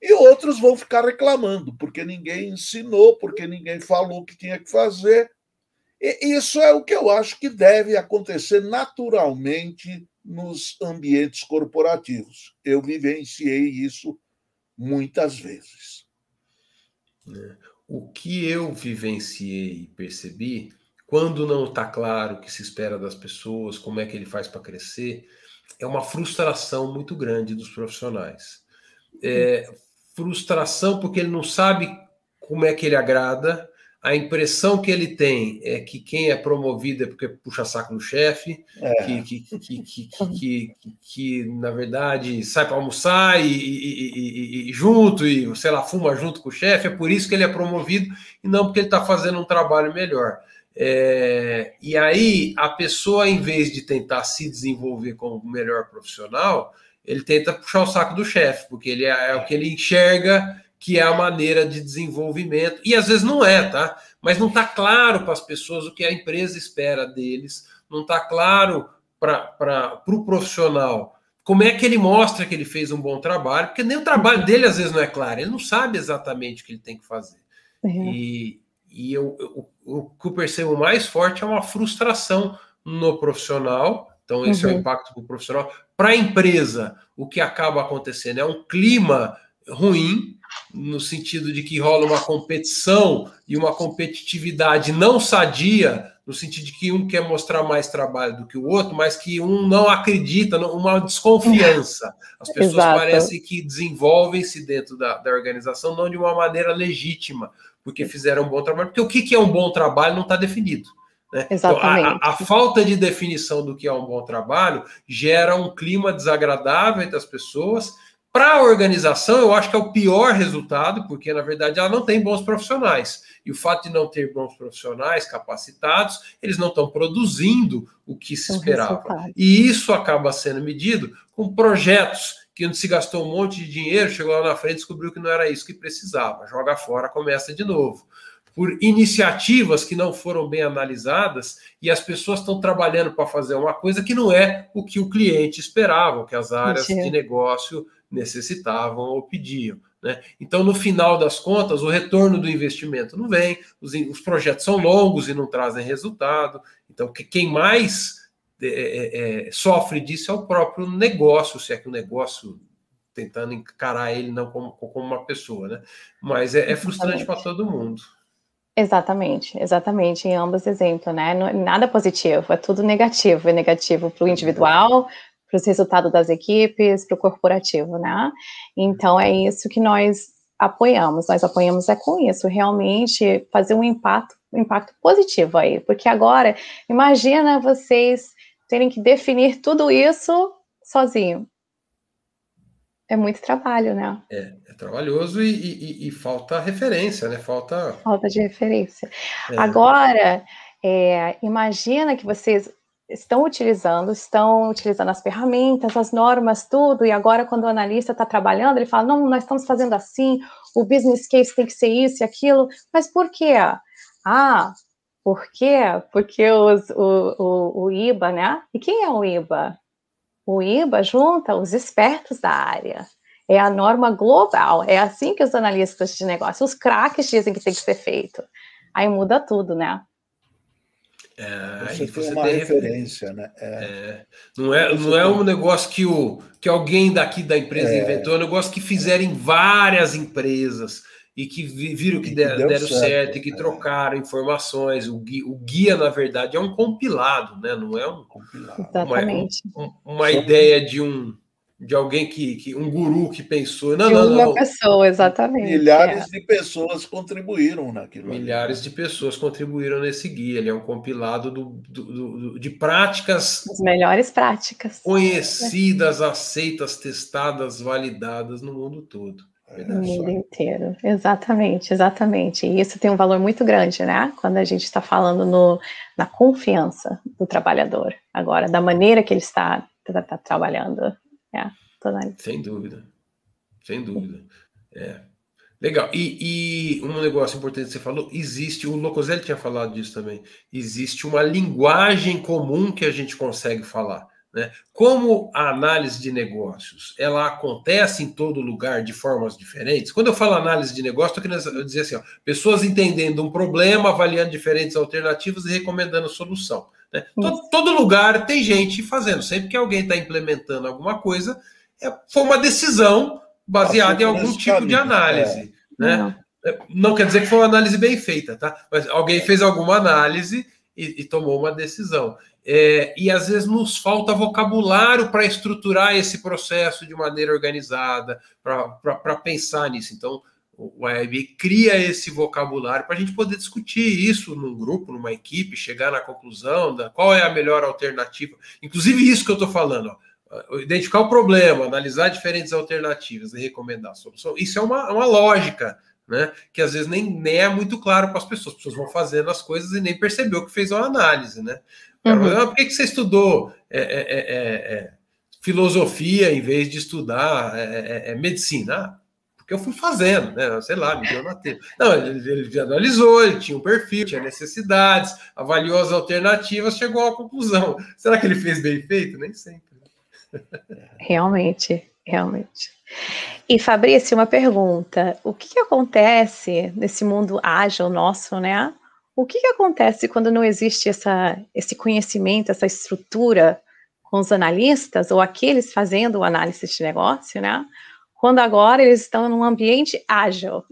e outros vão ficar reclamando, porque ninguém ensinou, porque ninguém falou o que tinha que fazer. E isso é o que eu acho que deve acontecer naturalmente nos ambientes corporativos. Eu vivenciei isso muitas vezes. Né? O que eu vivenciei e percebi, quando não está claro o que se espera das pessoas, como é que ele faz para crescer, é uma frustração muito grande dos profissionais. É, frustração porque ele não sabe como é que ele agrada, a impressão que ele tem é que quem é promovido é porque puxa saco no chefe, é. que, que, que, que, na verdade sai para almoçar e, junto, e sei lá, fuma junto com o chefe, é por isso que ele é promovido e não porque ele está fazendo um trabalho melhor. É, e aí a pessoa, em vez de tentar se desenvolver como melhor profissional, ele tenta puxar o saco do chefe, porque ele é, é o que ele enxerga que é a maneira de desenvolvimento. E às vezes não é, tá? Mas não está claro para as pessoas o que a empresa espera deles, não está claro para o pro profissional como é que ele mostra que ele fez um bom trabalho, porque nem o trabalho dele às vezes não é claro, ele não sabe exatamente o que ele tem que fazer. Uhum. E, e eu, eu, o que eu percebo mais forte é uma frustração no profissional. Então, esse uhum. é o uhum. impacto para o profissional. Para a empresa, o que acaba acontecendo é um clima ruim, no sentido de que rola uma competição e uma competitividade não sadia, no sentido de que um quer mostrar mais trabalho do que o outro, mas que um não acredita, uma desconfiança. As pessoas Exato. parecem que desenvolvem-se dentro da, da organização não de uma maneira legítima, porque fizeram um bom trabalho, porque o que, é um bom trabalho não está definido. Né? Exatamente. Então, a, a, falta de definição do que é um bom trabalho gera um clima desagradável entre as pessoas para a organização, eu acho que é o pior resultado, porque na verdade ela não tem bons profissionais. E o fato de não ter bons profissionais capacitados, eles não estão produzindo o que se esperava. E isso acaba sendo medido com projetos que onde se gastou um monte de dinheiro, chegou lá na frente e descobriu que não era isso que precisava. Joga fora, começa de novo por iniciativas que não foram bem analisadas e as pessoas estão trabalhando para fazer uma coisa que não é o que o cliente esperava, o que as áreas de negócio necessitavam ou pediam. Né? Então, no final das contas, o retorno do investimento não vem, os, os projetos são longos e não trazem resultado. Então, que, quem mais é, é, é, sofre disso é o próprio negócio, se é que o negócio tentando encarar ele não como, como uma pessoa, né? Mas é, é frustrante para todo mundo. Exatamente, exatamente, em ambos exemplos, né? Nada positivo, é tudo negativo, é negativo para o individual, para os resultados das equipes, para o corporativo, né? Então é isso que nós apoiamos. Nós apoiamos é com isso, realmente fazer um impacto, um impacto positivo aí, porque agora imagina vocês terem que definir tudo isso sozinho. É muito trabalho, né? É, é trabalhoso e, e, e, falta referência, né? Falta. Falta de referência. É. Agora, é, imagina que vocês estão utilizando, estão utilizando as ferramentas, as normas, tudo, e agora quando o analista está trabalhando, ele fala, não, nós estamos fazendo assim, o business case tem que ser isso e aquilo, mas por quê? Ah, por quê? Porque os, o, o, o IBA, né? E quem é o IBA? O IBA junta os espertos da área. É a norma global. É assim que os analistas de negócio, os craques dizem que tem que ser feito. Aí muda tudo, né? É, você tem uma tem referência, né? É. É. Não é, não é um negócio que, o, que alguém daqui da empresa é. inventou, é um negócio que fizeram em várias empresas e que viram que, der, deram certo, certo, e que é. trocaram informações. O guia, o guia, na verdade, é um compilado, né? Não é um, Exatamente. uma, uma ideia de um de alguém que, que um guru que pensou. Não, de não, uma não. pessoa, exatamente. Milhares é. de pessoas contribuíram naquilo. Milhares ali. de pessoas contribuíram nesse guia. Ele é um compilado do, do, do, de práticas. As melhores práticas. Conhecidas, é. aceitas, testadas, validadas no mundo todo. No mundo inteiro, exatamente, exatamente. E isso tem um valor muito grande, né? Quando a gente está falando no, na confiança do trabalhador, agora, da maneira que ele está, está, está trabalhando. É, Sem dúvida. Sem dúvida. É. Legal. E, e, um negócio importante que você falou, existe, o Locoselli tinha falado disso também, existe uma linguagem comum que a gente consegue falar. Né? Como a análise de negócios ela acontece em todo lugar de formas diferentes, quando eu falo análise de negócio, estou querendo dizer assim: ó, pessoas entendendo um problema, avaliando diferentes alternativas e recomendando solução. Né? Todo, todo, lugar tem gente fazendo, sempre que alguém está implementando alguma coisa, é, foi uma decisão baseada em algum tipo de análise. É. Né? Não. É, não quer dizer que foi uma análise bem feita, tá? Mas alguém fez alguma análise e, e tomou uma decisão. É, e às vezes nos falta vocabulário para estruturar esse processo de maneira organizada, para pensar nisso. Então, o AIB cria esse vocabulário para a gente poder discutir isso num grupo, numa equipe, chegar na conclusão da qual é a melhor alternativa. Inclusive, isso que eu estou falando, ó, identificar o problema, analisar diferentes alternativas e recomendar a solução. Isso é uma, uma lógica né? Que às vezes nem, nem é muito claro para as pessoas. As pessoas vão fazendo as coisas e nem percebeu que fez uma análise, né? Uhum. Ah, por que, que você estudou é, é, é, é filosofia em vez de estudar é, é, medicina? Ah, porque eu fui fazendo, né? Sei lá, me deu na telha. Não, ele, ele analisou, ele tinha um perfil, tinha necessidades, avaliou as alternativas, chegou à conclusão. Será que ele fez bem feito? Nem sempre. Realmente, realmente. E Fabrício, uma pergunta: o que, que, acontece nesse mundo ágil nosso, né? O que, que acontece quando não existe essa, esse conhecimento, essa estrutura com os analistas ou aqueles fazendo análise de negócio, né? Quando agora eles estão num ambiente ágil.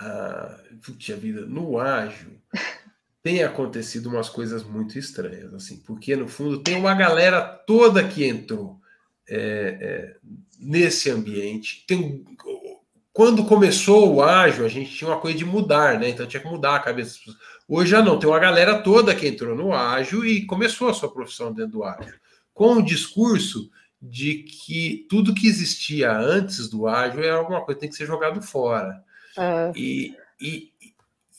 Ah, puxa vida, no ágil tem acontecido umas coisas muito estranhas, assim, porque no fundo tem uma galera toda que entrou é, é, nesse ambiente. Tem, quando começou o ágil, a gente tinha uma coisa de mudar, né? Então tinha que mudar a cabeça. Hoje já não, tem uma galera toda que entrou no ágil e começou a sua profissão dentro do ágil. Com o discurso de que tudo que existia antes do ágil é alguma coisa que tem que ser jogado fora. É. E, e,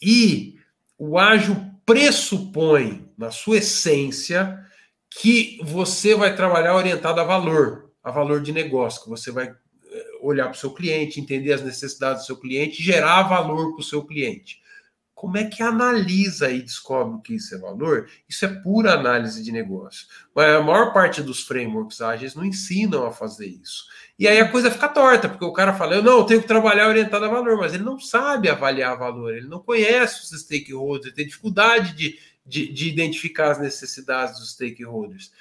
e o ágil pressupõe, na sua essência, que você vai trabalhar orientado a valor a valor de negócio, que você vai eh, olhar para o seu cliente, entender as necessidades do seu cliente, gerar valor para o seu cliente. Como é que analisa e descobre o que isso é valor? Isso é pura análise de negócio. Mas a maior parte dos frameworks ágeis não ensinam a fazer isso. E aí a coisa fica torta, porque o cara fala, eu não, eu tenho que trabalhar orientado a valor, mas ele não sabe avaliar valor, ele não conhece os stakeholders, ele tem dificuldade de, de, de identificar as necessidades dos stakeholders.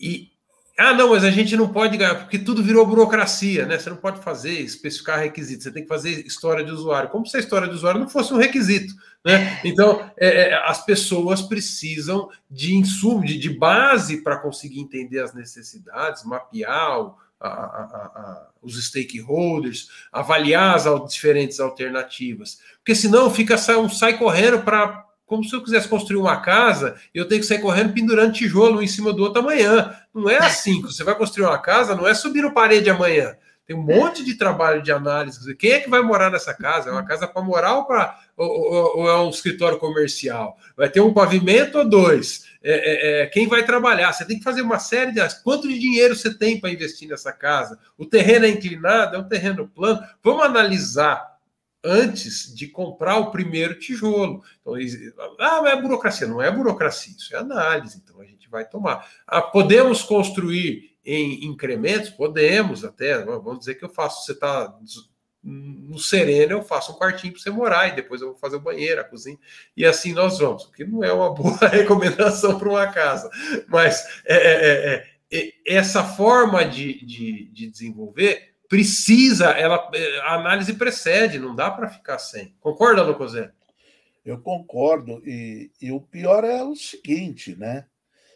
E, ah, não, mas a gente não pode ganhar, porque tudo virou burocracia, né? Você não pode fazer, especificar requisitos, você tem que fazer história de usuário, como se a história de usuário não fosse um requisito, né? Então, é, é as pessoas precisam de insumo, de, de base para conseguir entender as necessidades, mapear o, a, a, a, os stakeholders, avaliar as diferentes alternativas, porque senão fica um sai correndo para como se eu quisesse construir uma casa, eu tenho que sair correndo pendurando tijolo um em cima do outro amanhã. Não é assim. Você vai construir uma casa, não é subir o parede amanhã. Tem um monte de trabalho de análise. Quem é que vai morar nessa casa? É uma casa para morar ou, pra, ou, ou, ou, é um escritório comercial? Vai ter um pavimento ou dois? É, é, é, quem vai trabalhar? Você tem que fazer uma série de. Quanto de dinheiro você tem para investir nessa casa? O terreno é inclinado? É um terreno plano? Vamos analisar antes de comprar o primeiro tijolo. Então, ah, é burocracia. Não é burocracia, isso é análise. Então, a gente vai tomar. Ah, podemos construir em incrementos? Podemos até. Vamos dizer que eu faço. Você está no sereno, eu faço um quartinho para você morar e depois eu vou fazer o banheiro, a cozinha. E assim nós vamos. O que não é uma boa recomendação para uma casa. Mas é, é, é, é, essa forma de, de, de desenvolver precisa, ela, a análise precede, não dá para ficar sem. Concorda, Lucozé? Eu concordo, e, e, o pior é o seguinte, né?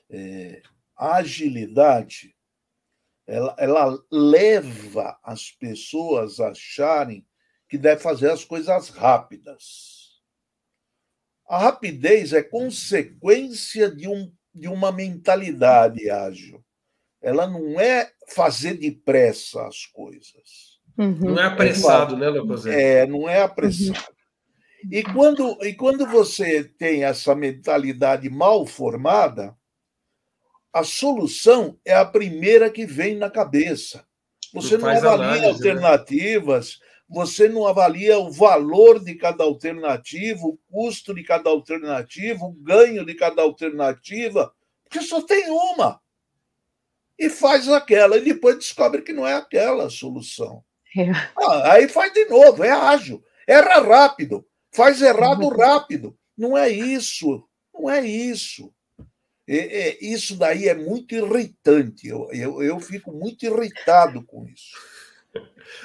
É, a agilidade ela, ela leva as pessoas a acharem que deve fazer as coisas rápidas. A rapidez é consequência de, um, de uma mentalidade ágil ela não é fazer depressa as coisas. Uhum. Não é apressado, é, né, Leopoldo? É, não é apressado. Uhum. E quando, e quando você tem essa mentalidade mal formada, a solução é a primeira que vem na cabeça. Você não, não avalia análise, né? alternativas, né? você não avalia o valor de cada alternativa, o custo de cada alternativa, o ganho de cada alternativa, porque só tem uma e faz aquela, e depois descobre que não é aquela a solução. É. Ah, aí faz de novo, é ágil, erra rápido, faz errado uhum. rápido. Não é isso, não é isso. É, é, isso daí é muito irritante, eu, eu, eu fico muito irritado com isso.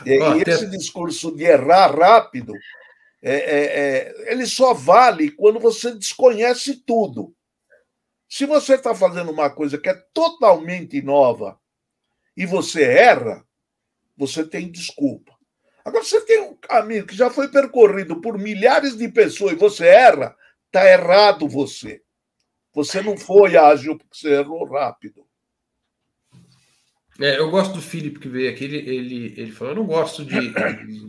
E, oh, esse discurso de errar rápido, é, é, é, ele só vale quando você desconhece tudo. Se você está fazendo uma coisa que é totalmente nova e você erra, você tem desculpa. Agora, você tem um caminho que já foi percorrido por milhares de pessoas e você erra, está errado você. Você não foi ágil porque você errou rápido. É, eu gosto do Felipe que veio aqui, ele, ele, ele falou: eu não gosto de,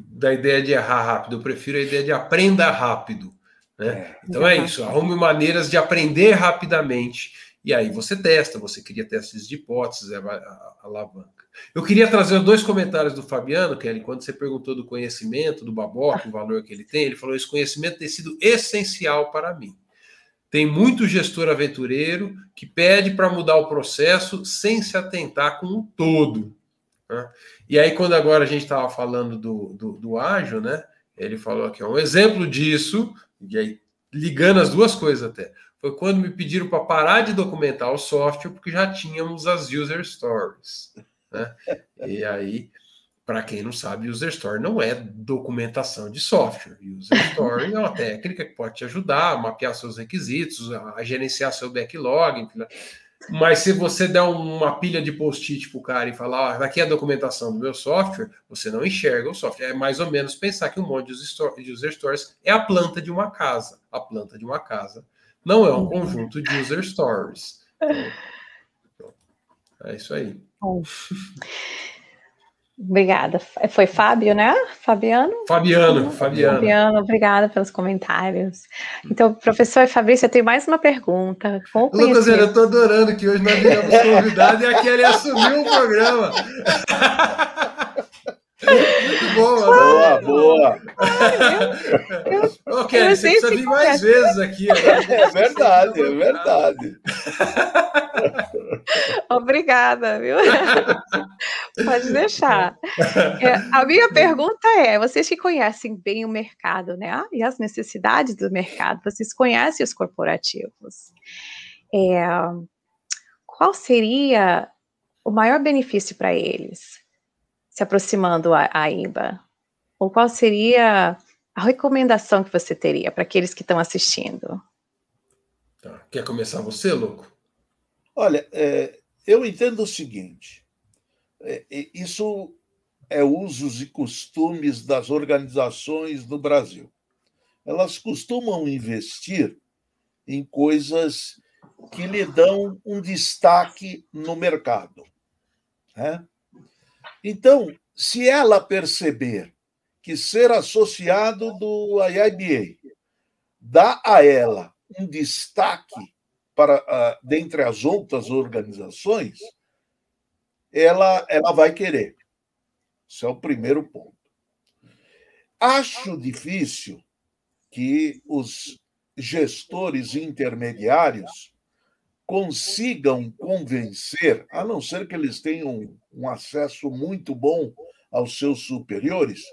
da ideia de errar rápido, eu prefiro a ideia de aprenda rápido. Né? É, então é isso, arrume maneiras de aprender rapidamente. E aí você testa, você cria testes de hipóteses, é a, a, alavanca. Eu queria trazer dois comentários do Fabiano, Kelly, quando você perguntou do conhecimento, do Baboc, o valor que ele tem, ele falou: esse conhecimento tem sido essencial para mim. Tem muito gestor aventureiro que pede para mudar o processo sem se atentar com o todo. Né? E aí, quando agora a gente estava falando do, do, do ágil, né? Ele falou aqui, um exemplo disso e aí, ligando as duas coisas até, foi quando me pediram para parar de documentar o software, porque já tínhamos as user stories. Né? E aí, para quem não sabe, user story não é documentação de software. User story é uma técnica que pode te ajudar a mapear seus requisitos, a gerenciar seu backlog, enfim? Mas se você der uma pilha de post-it para o cara e falar, ah, aqui é a documentação do meu software, você não enxerga o software. É mais ou menos pensar que um monte de user stories é a planta de uma casa. A planta de uma casa não é um uhum. conjunto de user stories. Então, é isso aí. Bom. Obrigada. Foi Fábio, né? Fabiano? Fabiano, Fabiano. Fabiano, obrigada pelos comentários. Então, professor Fabrício, eu tenho mais uma pergunta. Lucas, eu estou adorando que hoje nós viemos convidado e a Kelly assumiu o programa. Muito bom, boa, boa. Ô, Kelly, você precisa vir mais vezes aqui. É verdade, é verdade. Obrigada, viu? Pode deixar. É, a minha pergunta é: vocês que conhecem bem o mercado, né? E as necessidades do mercado, vocês conhecem os corporativos. É, qual seria o maior benefício para eles? Se aproximando a, a IBA? Ou qual seria a recomendação que você teria para aqueles que estão assistindo? Tá. Quer começar você, louco? Olha, é, eu entendo o seguinte: é, isso é usos e costumes das organizações do Brasil. Elas costumam investir em coisas que lhe dão um destaque no mercado. Né? Então, se ela perceber que ser associado do IIBA dá a ela um destaque para uh, dentre as outras organizações, ela, ela vai querer. Esse é o primeiro ponto. Acho difícil que os gestores intermediários consigam convencer, a não ser que eles tenham um acesso muito bom aos seus superiores,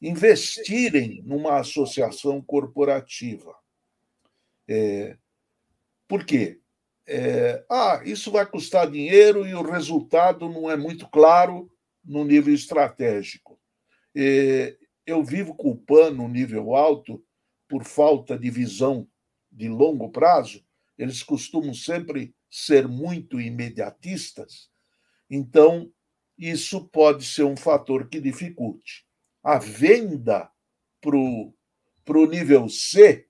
investirem numa associação corporativa. É, por quê? É, ah, isso vai custar dinheiro e o resultado não é muito claro no nível estratégico. É, eu vivo culpando no nível alto por falta de visão de longo prazo, eles costumam sempre ser muito imediatistas, então isso pode ser um fator que dificulte. A venda para o nível C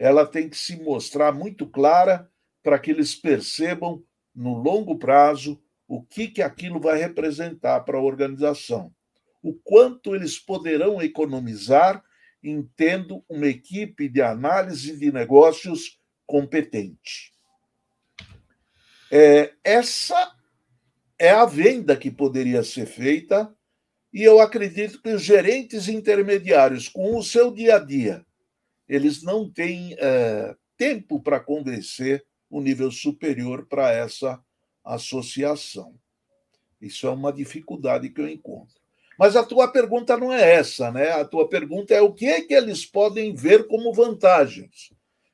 ela tem que se mostrar muito clara para que eles percebam no longo prazo o que, que aquilo vai representar para a organização, o quanto eles poderão economizar em tendo uma equipe de análise de negócios competente. É, essa é a venda que poderia ser feita, e eu acredito que os gerentes intermediários, com o seu dia a dia, eles não têm é, tempo para convencer o nível superior para essa associação. Isso é uma dificuldade que eu encontro. Mas a tua pergunta não é essa, né? A tua pergunta é o que é que eles podem ver como vantagens.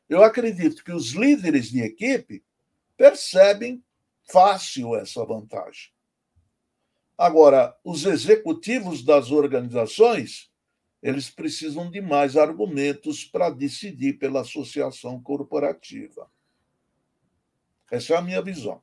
Eu acredito que os líderes de equipe percebem fácil essa vantagem. Agora, os executivos das organizações eles precisam de mais argumentos para decidir pela associação corporativa. Essa é a minha visão.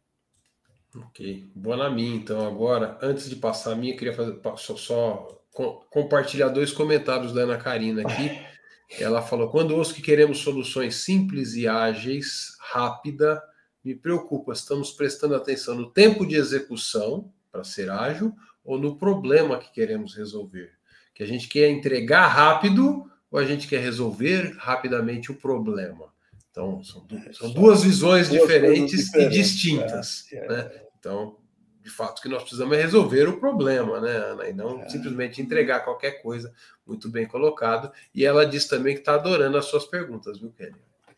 Ok. Boa na minha, então. Agora, antes de passar a minha, queria fazer só, só compartilhar dois comentários da Ana Karina aqui. Ela falou: quando ouço que queremos soluções simples e ágeis, rápida, me preocupa, estamos prestando atenção no tempo de execução para ser ágil ou no problema que queremos resolver que a gente quer entregar rápido ou a gente quer resolver rapidamente o problema. Então, são, du são duas visões duas diferentes, diferentes, e distintas. É, é. Né? Então, de fato, o que nós precisamos é resolver o problema, né, Ana? E não é. simplesmente entregar qualquer coisa muito bem colocado. E ela diz também que está adorando as suas perguntas, viu, Kelly?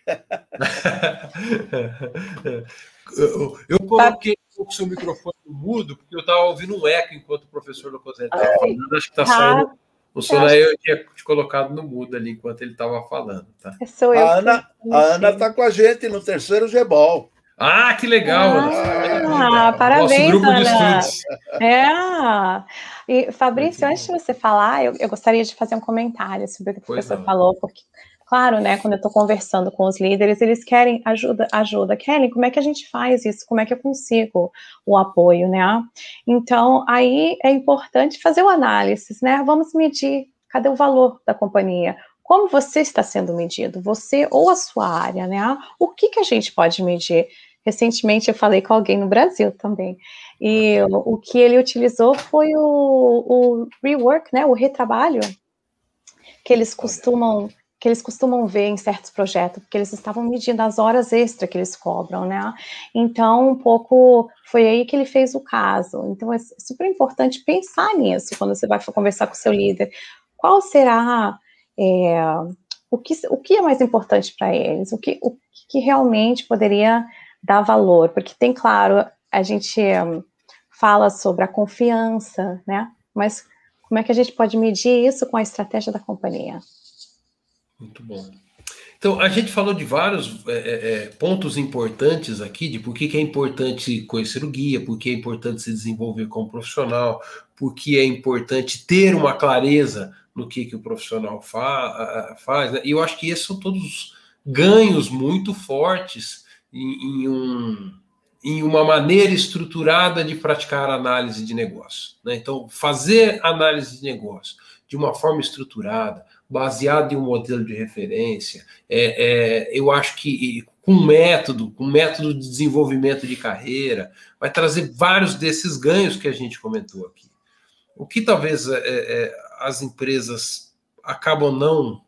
eu, eu coloquei o seu microfone no mudo, porque eu estava ouvindo um eco enquanto o professor Locoselli estava falando. Acho que está saindo o Sonaí eu tinha te colocado no mudo ali enquanto ele estava falando, tá? Sou eu. A Ana, a Ana está com a gente no terceiro Gebol. Ah, que legal! Ah, parabéns, grupo Ana. É. E Fabrício, antes de você falar, eu, eu, gostaria de fazer um comentário sobre o que o professor falou, porque Claro, né? Quando eu estou conversando com os líderes, eles querem ajuda, ajuda. Kelly, como é que a gente faz isso? Como é que eu consigo o apoio, né? Então, aí é importante fazer o análise, né? Vamos medir cadê o valor da companhia? Como você está sendo medido? Você ou a sua área, né? O que, que a gente pode medir? Recentemente eu falei com alguém no Brasil também. E o, que ele utilizou foi o, o rework, né? O retrabalho que eles costumam que eles costumam ver em certos projetos, porque eles estavam medindo as horas extra que eles cobram, né? Então, um pouco foi aí que ele fez o caso. Então, é super importante pensar nisso quando você vai conversar com o seu líder. Qual será é, o, que, o que é mais importante para eles? O que, o que realmente poderia dar valor? Porque tem, claro, a gente um, fala sobre a confiança, né? Mas como é que a gente pode medir isso com a estratégia da companhia? Muito bom. Então, a gente falou de vários é, é, é, pontos importantes aqui, de por que, que é importante conhecer o guia, por que é importante se desenvolver como profissional, por que é importante ter uma clareza no que, que o profissional fa faz. Né? E eu acho que esses são todos ganhos muito fortes em, em, um, em uma maneira estruturada de praticar análise de negócio. Né? Então, fazer análise de negócio de uma forma estruturada, baseado em um modelo de referência. É, é, eu acho que com método, com método de desenvolvimento de carreira, vai trazer vários desses ganhos que a gente comentou aqui. o que talvez é, é, as empresas acabam não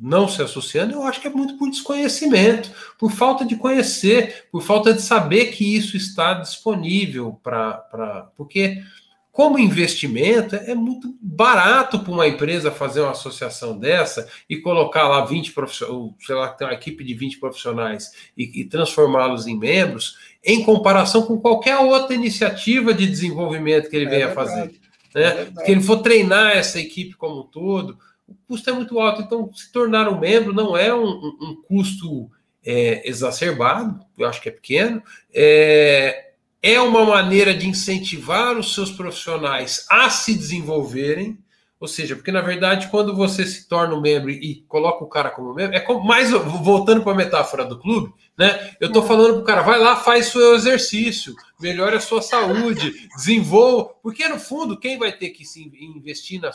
não se associando, eu acho que é muito por desconhecimento, por falta de conhecer, por falta de saber que isso está disponível para. Porque, como investimento, é muito barato para uma empresa fazer uma associação dessa e colocar lá 20 profissionais, sei lá, tem uma equipe de 20 profissionais e, e transformá-los em membros, em comparação com qualquer outra iniciativa de desenvolvimento que ele é venha verdade, fazer. Né? É Porque ele for treinar essa equipe como um todo o custo é muito alto. Então, se tornar um membro não é um, um custo é, exacerbado, eu acho que é pequeno, é, é uma maneira de incentivar os seus profissionais a se desenvolverem. Ou seja, porque na verdade, quando você se torna um membro e coloca o cara como membro, é como, mais voltando para a metáfora do clube, né? Eu estou falando para o cara, vai lá, faz seu exercício, melhore a sua saúde, desenvolva, porque no fundo, quem vai ter que se investir na,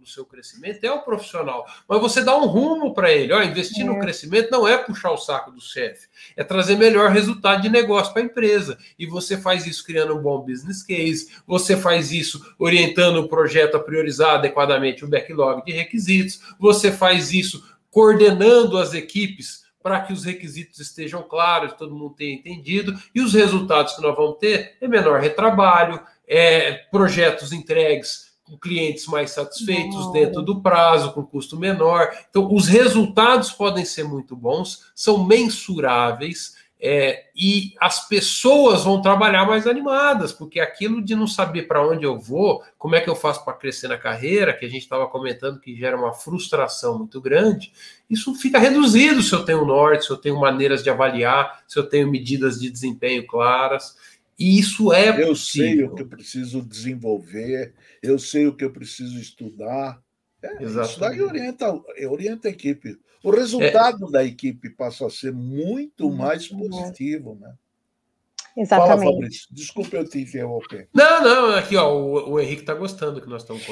no, seu crescimento é o profissional. Mas você dá um rumo para ele. Ó, investir é. no crescimento não é puxar o saco do chefe, é trazer melhor resultado de negócio para a empresa. E você faz isso criando um bom business case, você faz isso orientando o projeto a priorizar adequadamente o backlog de requisitos, você faz isso coordenando as equipes para que os requisitos estejam claros, todo mundo tenha entendido, e os resultados que nós vamos ter é menor retrabalho, é projetos entregues com clientes mais satisfeitos dentro do prazo, com custo menor. Então, os resultados podem ser muito bons, são mensuráveis. É, e as pessoas vão trabalhar mais animadas, porque aquilo de não saber para onde eu vou, como é que eu faço para crescer na carreira, que a gente estava comentando que gera uma frustração muito grande, isso fica reduzido se eu tenho norte, se eu tenho maneiras de avaliar, se eu tenho medidas de desempenho claras. E isso é Eu sei o que eu preciso desenvolver, eu sei o que eu preciso estudar. É, isso daí orienta, orienta a equipe. O resultado é. da equipe passa a ser muito mais positivo, né? Exatamente. Fala, Fabrício. Desculpa eu te interromper. Não, não, aqui, ó, o, o Henrique está gostando que nós estamos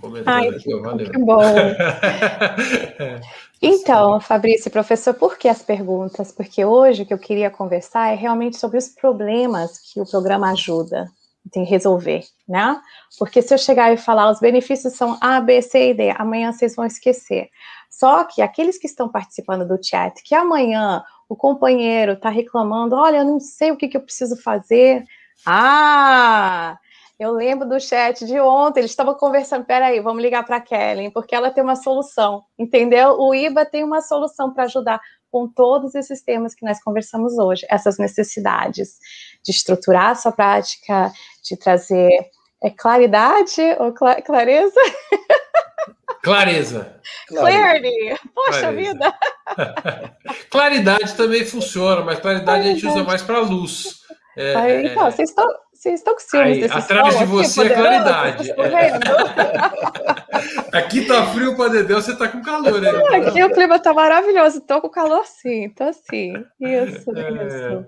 comentando Ai, aqui, ó, valeu. Que bom. então, Fabrício, professor, por que as perguntas? Porque hoje o que eu queria conversar é realmente sobre os problemas que o programa ajuda a resolver, né? Porque se eu chegar e falar os benefícios são A, B, C e D, amanhã vocês vão esquecer. Só que aqueles que estão participando do chat, que amanhã o companheiro está reclamando, olha, eu não sei o que, que eu preciso fazer. Ah, eu lembro do chat de ontem, eles estavam conversando, peraí, vamos ligar para a Kellen, porque ela tem uma solução, entendeu? O IBA tem uma solução para ajudar com todos esses temas que nós conversamos hoje, essas necessidades de estruturar a sua prática, de trazer é, claridade ou cla clareza? Clareza. Clarity. Poxa clareza. vida. claridade também funciona, mas claridade a gente usa mais para luz. É, Aí, então, é... vocês estão. Vocês estão com ciúmes Aí, Atrás de você é claridade. aqui tá frio para Dedéu, você tá com calor, né? Aqui o clima tá maravilhoso. Tô com calor sim, tô sim. Isso, é... isso.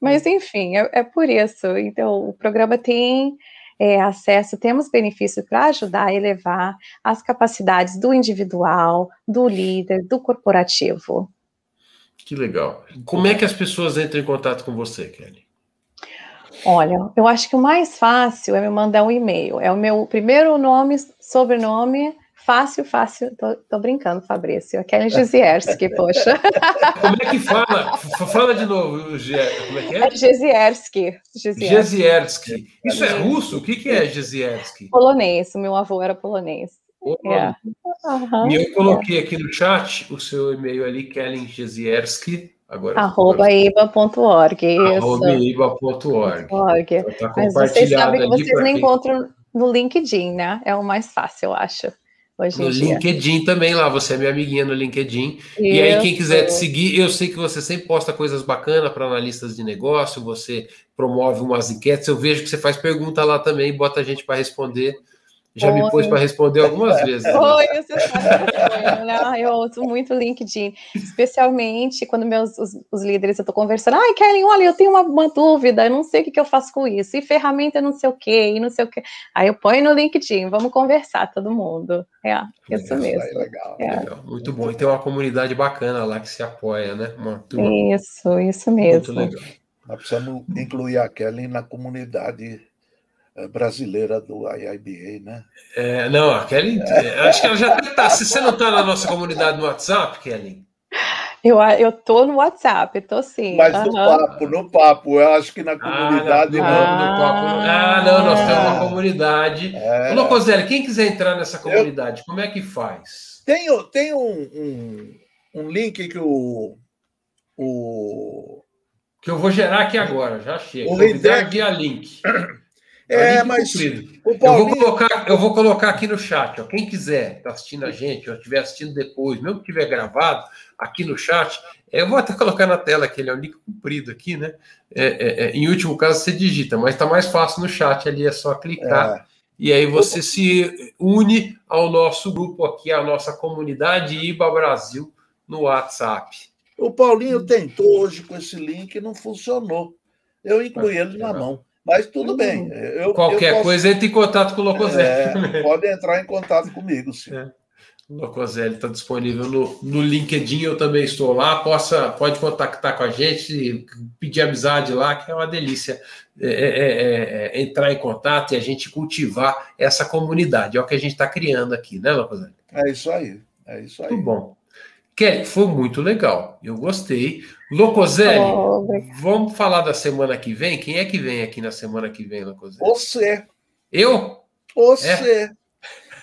Mas enfim, é, é por isso. Então, o programa tem é, acesso, temos benefícios para ajudar a elevar as capacidades do individual, do líder, do corporativo. Que legal. Como é que as pessoas entram em contato com você, Kelly? Olha, eu acho que o mais fácil é me mandar um e-mail. É o meu primeiro nome, sobrenome, Fácil, fácil. Tô, tô brincando, Fabrício. Kelly Gizierski, poxa. Como é que fala? Fala de novo, como é que é? É Gizierski. Gizierski. Isso é russo? O que, que é Gizierski? Polonês. O meu avô era polonês. É. Uhum, e eu coloquei é. aqui no chat o seu e-mail ali, Kellen Gizierski. Agora, arroba iba.org. Arroba iba.org. Então, tá Mas vocês sabem que vocês não encontram no LinkedIn, né? É o mais fácil, eu acho hoje no LinkedIn também lá, você é minha amiguinha no LinkedIn. Isso. E aí, quem quiser te seguir, eu sei que você sempre posta coisas bacanas para analistas de negócio, você promove umas enquetes, eu vejo que você faz pergunta lá também, bota a gente para responder. Já me pôs para responder algumas vezes. Foi, você sabe, né? Eu uso muito LinkedIn, especialmente quando meus os, os líderes eu estou conversando. Ai, Kellen, olha, eu tenho uma, uma, dúvida, eu não sei o que, que eu faço com isso. E ferramenta não sei o quê, e não sei o quê. Aí eu ponho no LinkedIn, vamos conversar todo mundo. É, isso mesmo. Legal, é. legal, Muito bom. E tem uma comunidade bacana lá que se apoia, né? Uma Isso, isso mesmo. Muito legal. Nós precisamos incluir a Kellen na comunidade brasileira do IIBA, né? É, não, a Kelly, é. acho que ela já está. Se você não está na nossa comunidade no WhatsApp, Kelly, eu, eu tô no WhatsApp, tô sim. Mas uhum. no papo, no papo, eu acho que na comunidade ah, não. Ah, no papo. ah não, nós temos uma comunidade. É. Locoselli, quem quiser entrar nessa comunidade, eu... como é que faz? Tem, tem um, um, um link que o, o. Que eu vou gerar aqui agora, já chega. O Hidek... guia link. É, mas. Paulinho... eu, vou colocar, eu vou colocar aqui no chat. Ó. Quem quiser tá assistindo a gente, ou estiver assistindo depois, mesmo que tiver gravado, aqui no chat, eu vou até colocar na tela que ele é um link comprido aqui, né? É, é, é, em último caso, você digita, mas está mais fácil no chat ali, é só clicar. É. E aí você se une ao nosso grupo aqui, à nossa comunidade IBA Brasil no WhatsApp. O Paulinho tentou hoje com esse link e não funcionou. Eu incluí ele na mão. Mas tudo bem. Eu, Qualquer eu posso... coisa, entre em contato com o Locoselli. É, pode entrar em contato comigo, sim. É. O Locoselli está disponível no, no LinkedIn, eu também estou lá. Possa, pode contactar com a gente, pedir amizade lá, que é uma delícia é, é, é, é entrar em contato e a gente cultivar essa comunidade. É o que a gente está criando aqui, né, Locoselli? É isso aí. É isso aí. Muito bom. Kelly, foi muito legal. Eu gostei. Locoselli, oh, vamos falar da semana que vem? Quem é que vem aqui na semana que vem, Locoselli? Você. Eu? Você. É?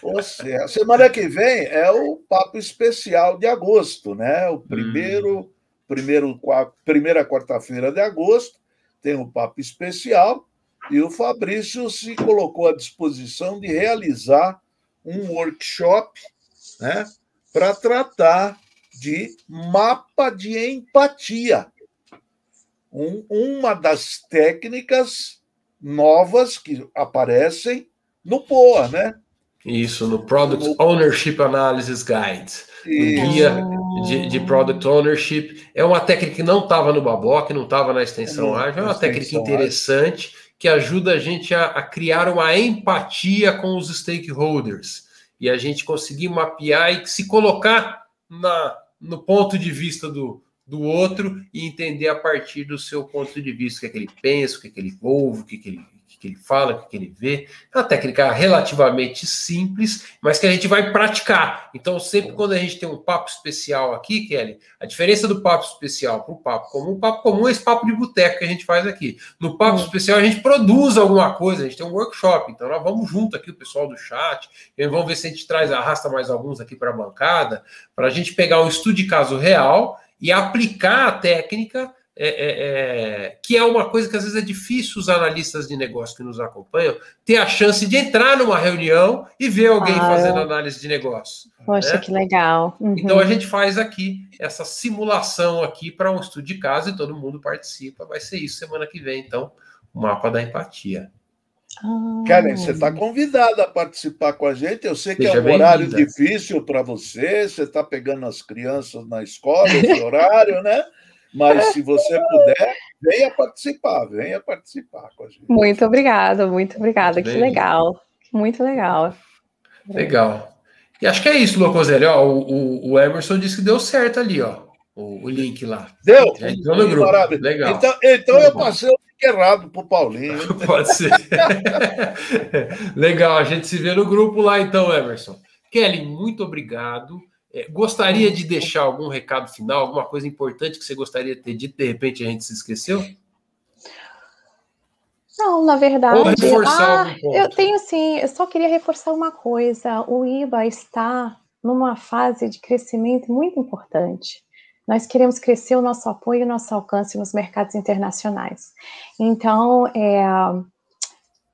Você. A semana que vem é o papo especial de agosto, né? O primeiro, hum. primeiro primeira quarta-feira de agosto tem o papo especial e o Fabrício se colocou à disposição de realizar um workshop, né? Para tratar de mapa de empatia. Um, uma das técnicas novas que aparecem no POA, né? Isso, no Product Ownership Analysis Guide. O guia de, de, Product Ownership. É uma técnica que não estava no Baboc, não estava na extensão é, ágil, é uma técnica interessante ágil. que ajuda a gente a, a criar uma empatia com os stakeholders e a gente conseguir mapear e se colocar na, no ponto de vista do, do outro e entender a partir do seu ponto de vista o que é que ele pensa, o que é que ele ouve, o que, é que, ele, que, ele fala, o que, ele vê. É uma técnica relativamente simples, mas que a gente vai praticar. Então, sempre quando a gente tem um papo especial aqui, Kelly, a diferença do papo especial para o papo comum, o papo comum é esse papo de boteco que a gente faz aqui. No papo especial, a gente produz alguma coisa, a gente tem um workshop, então nós vamos junto aqui, o pessoal do chat, e vamos ver se a gente traz, arrasta mais alguns aqui para a bancada, para a gente pegar um estudo de caso real e aplicar a técnica, é, é, é, que é uma coisa que às vezes é difícil os analistas de negócio que nos acompanham ter a chance de entrar numa reunião e ver alguém ah, fazendo análise de negócio. Poxa, né? que legal. Uhum. Então a gente faz aqui essa simulação aqui para um estudo de caso e todo mundo participa. Vai ser isso semana que vem, então, o mapa da empatia. Ah. Karen, você está convidada a participar com a gente. Eu sei que Seja é um horário difícil para você, você está pegando as crianças na escola, esse horário, né? Mas se você puder, venha participar, venha participar com a gente. Muito obrigada, muito obrigada. Que legal, muito legal. Legal. E acho que é isso, Locoselli. Ó, o, o, o, Emerson disse que deu certo ali, ó. O, o link lá. Deu? Já entrou no grupo. Legal. Então, então eu passei o errado pro Paulinho. Pode ser. Legal, a gente se vê no grupo lá então, Emerson. Kelly, muito obrigado. É, gostaria de deixar algum recado final, alguma coisa importante que você gostaria de ter dito, de repente a gente se esqueceu? Não, na verdade. Ou reforçar ah, eu tenho sim, eu só queria reforçar uma coisa. O IBA está numa fase de crescimento muito importante. Nós queremos crescer o nosso apoio e o nosso alcance nos mercados internacionais. Então, é,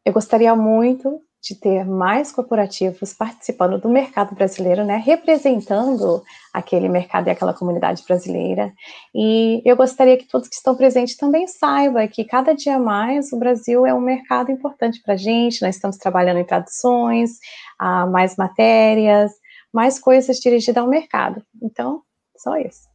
eu gostaria muito de ter mais corporativos participando do mercado brasileiro, né, representando aquele mercado e aquela comunidade brasileira. E eu gostaria que todos que estão presentes também saibam que cada dia mais o Brasil é um mercado importante para a gente. Nós estamos trabalhando em traduções, mais matérias, mais coisas dirigidas ao mercado. Então, só isso.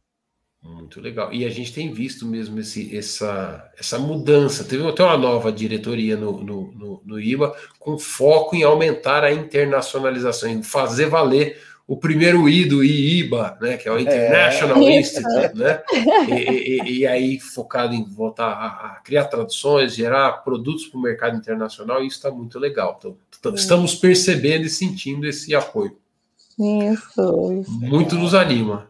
Muito legal. E a gente tem visto mesmo esse, essa, essa mudança. Teve até uma nova diretoria no, no, no, no IBA com foco em aumentar a internacionalização, em fazer valer o primeiro I do IIBA, né, que é o International é. Institute, né, e, e, e, aí focado em voltar a, a criar traduções, gerar produtos para o mercado internacional, e isso está muito legal. Então, estamos percebendo e sentindo esse apoio. Isso, isso. Muito nos anima.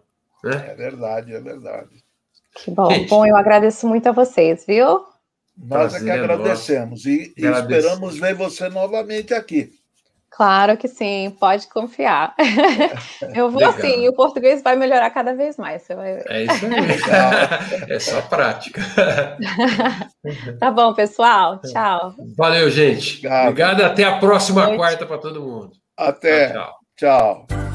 Né? É verdade, é verdade. Que bom. Gente, bom, eu agradeço muito a vocês, viu? Nós é que agradecemos e, e esperamos ver você novamente aqui. Claro que sim, pode confiar. Eu vou Legal. sim, e o português vai melhorar cada vez mais. Você vai ver. É isso aí. é só prática. tá bom, pessoal. Tchau. Valeu, gente. Obrigado. Obrigado. Até a próxima quarta para todo mundo. Até. tchau. tchau. tchau.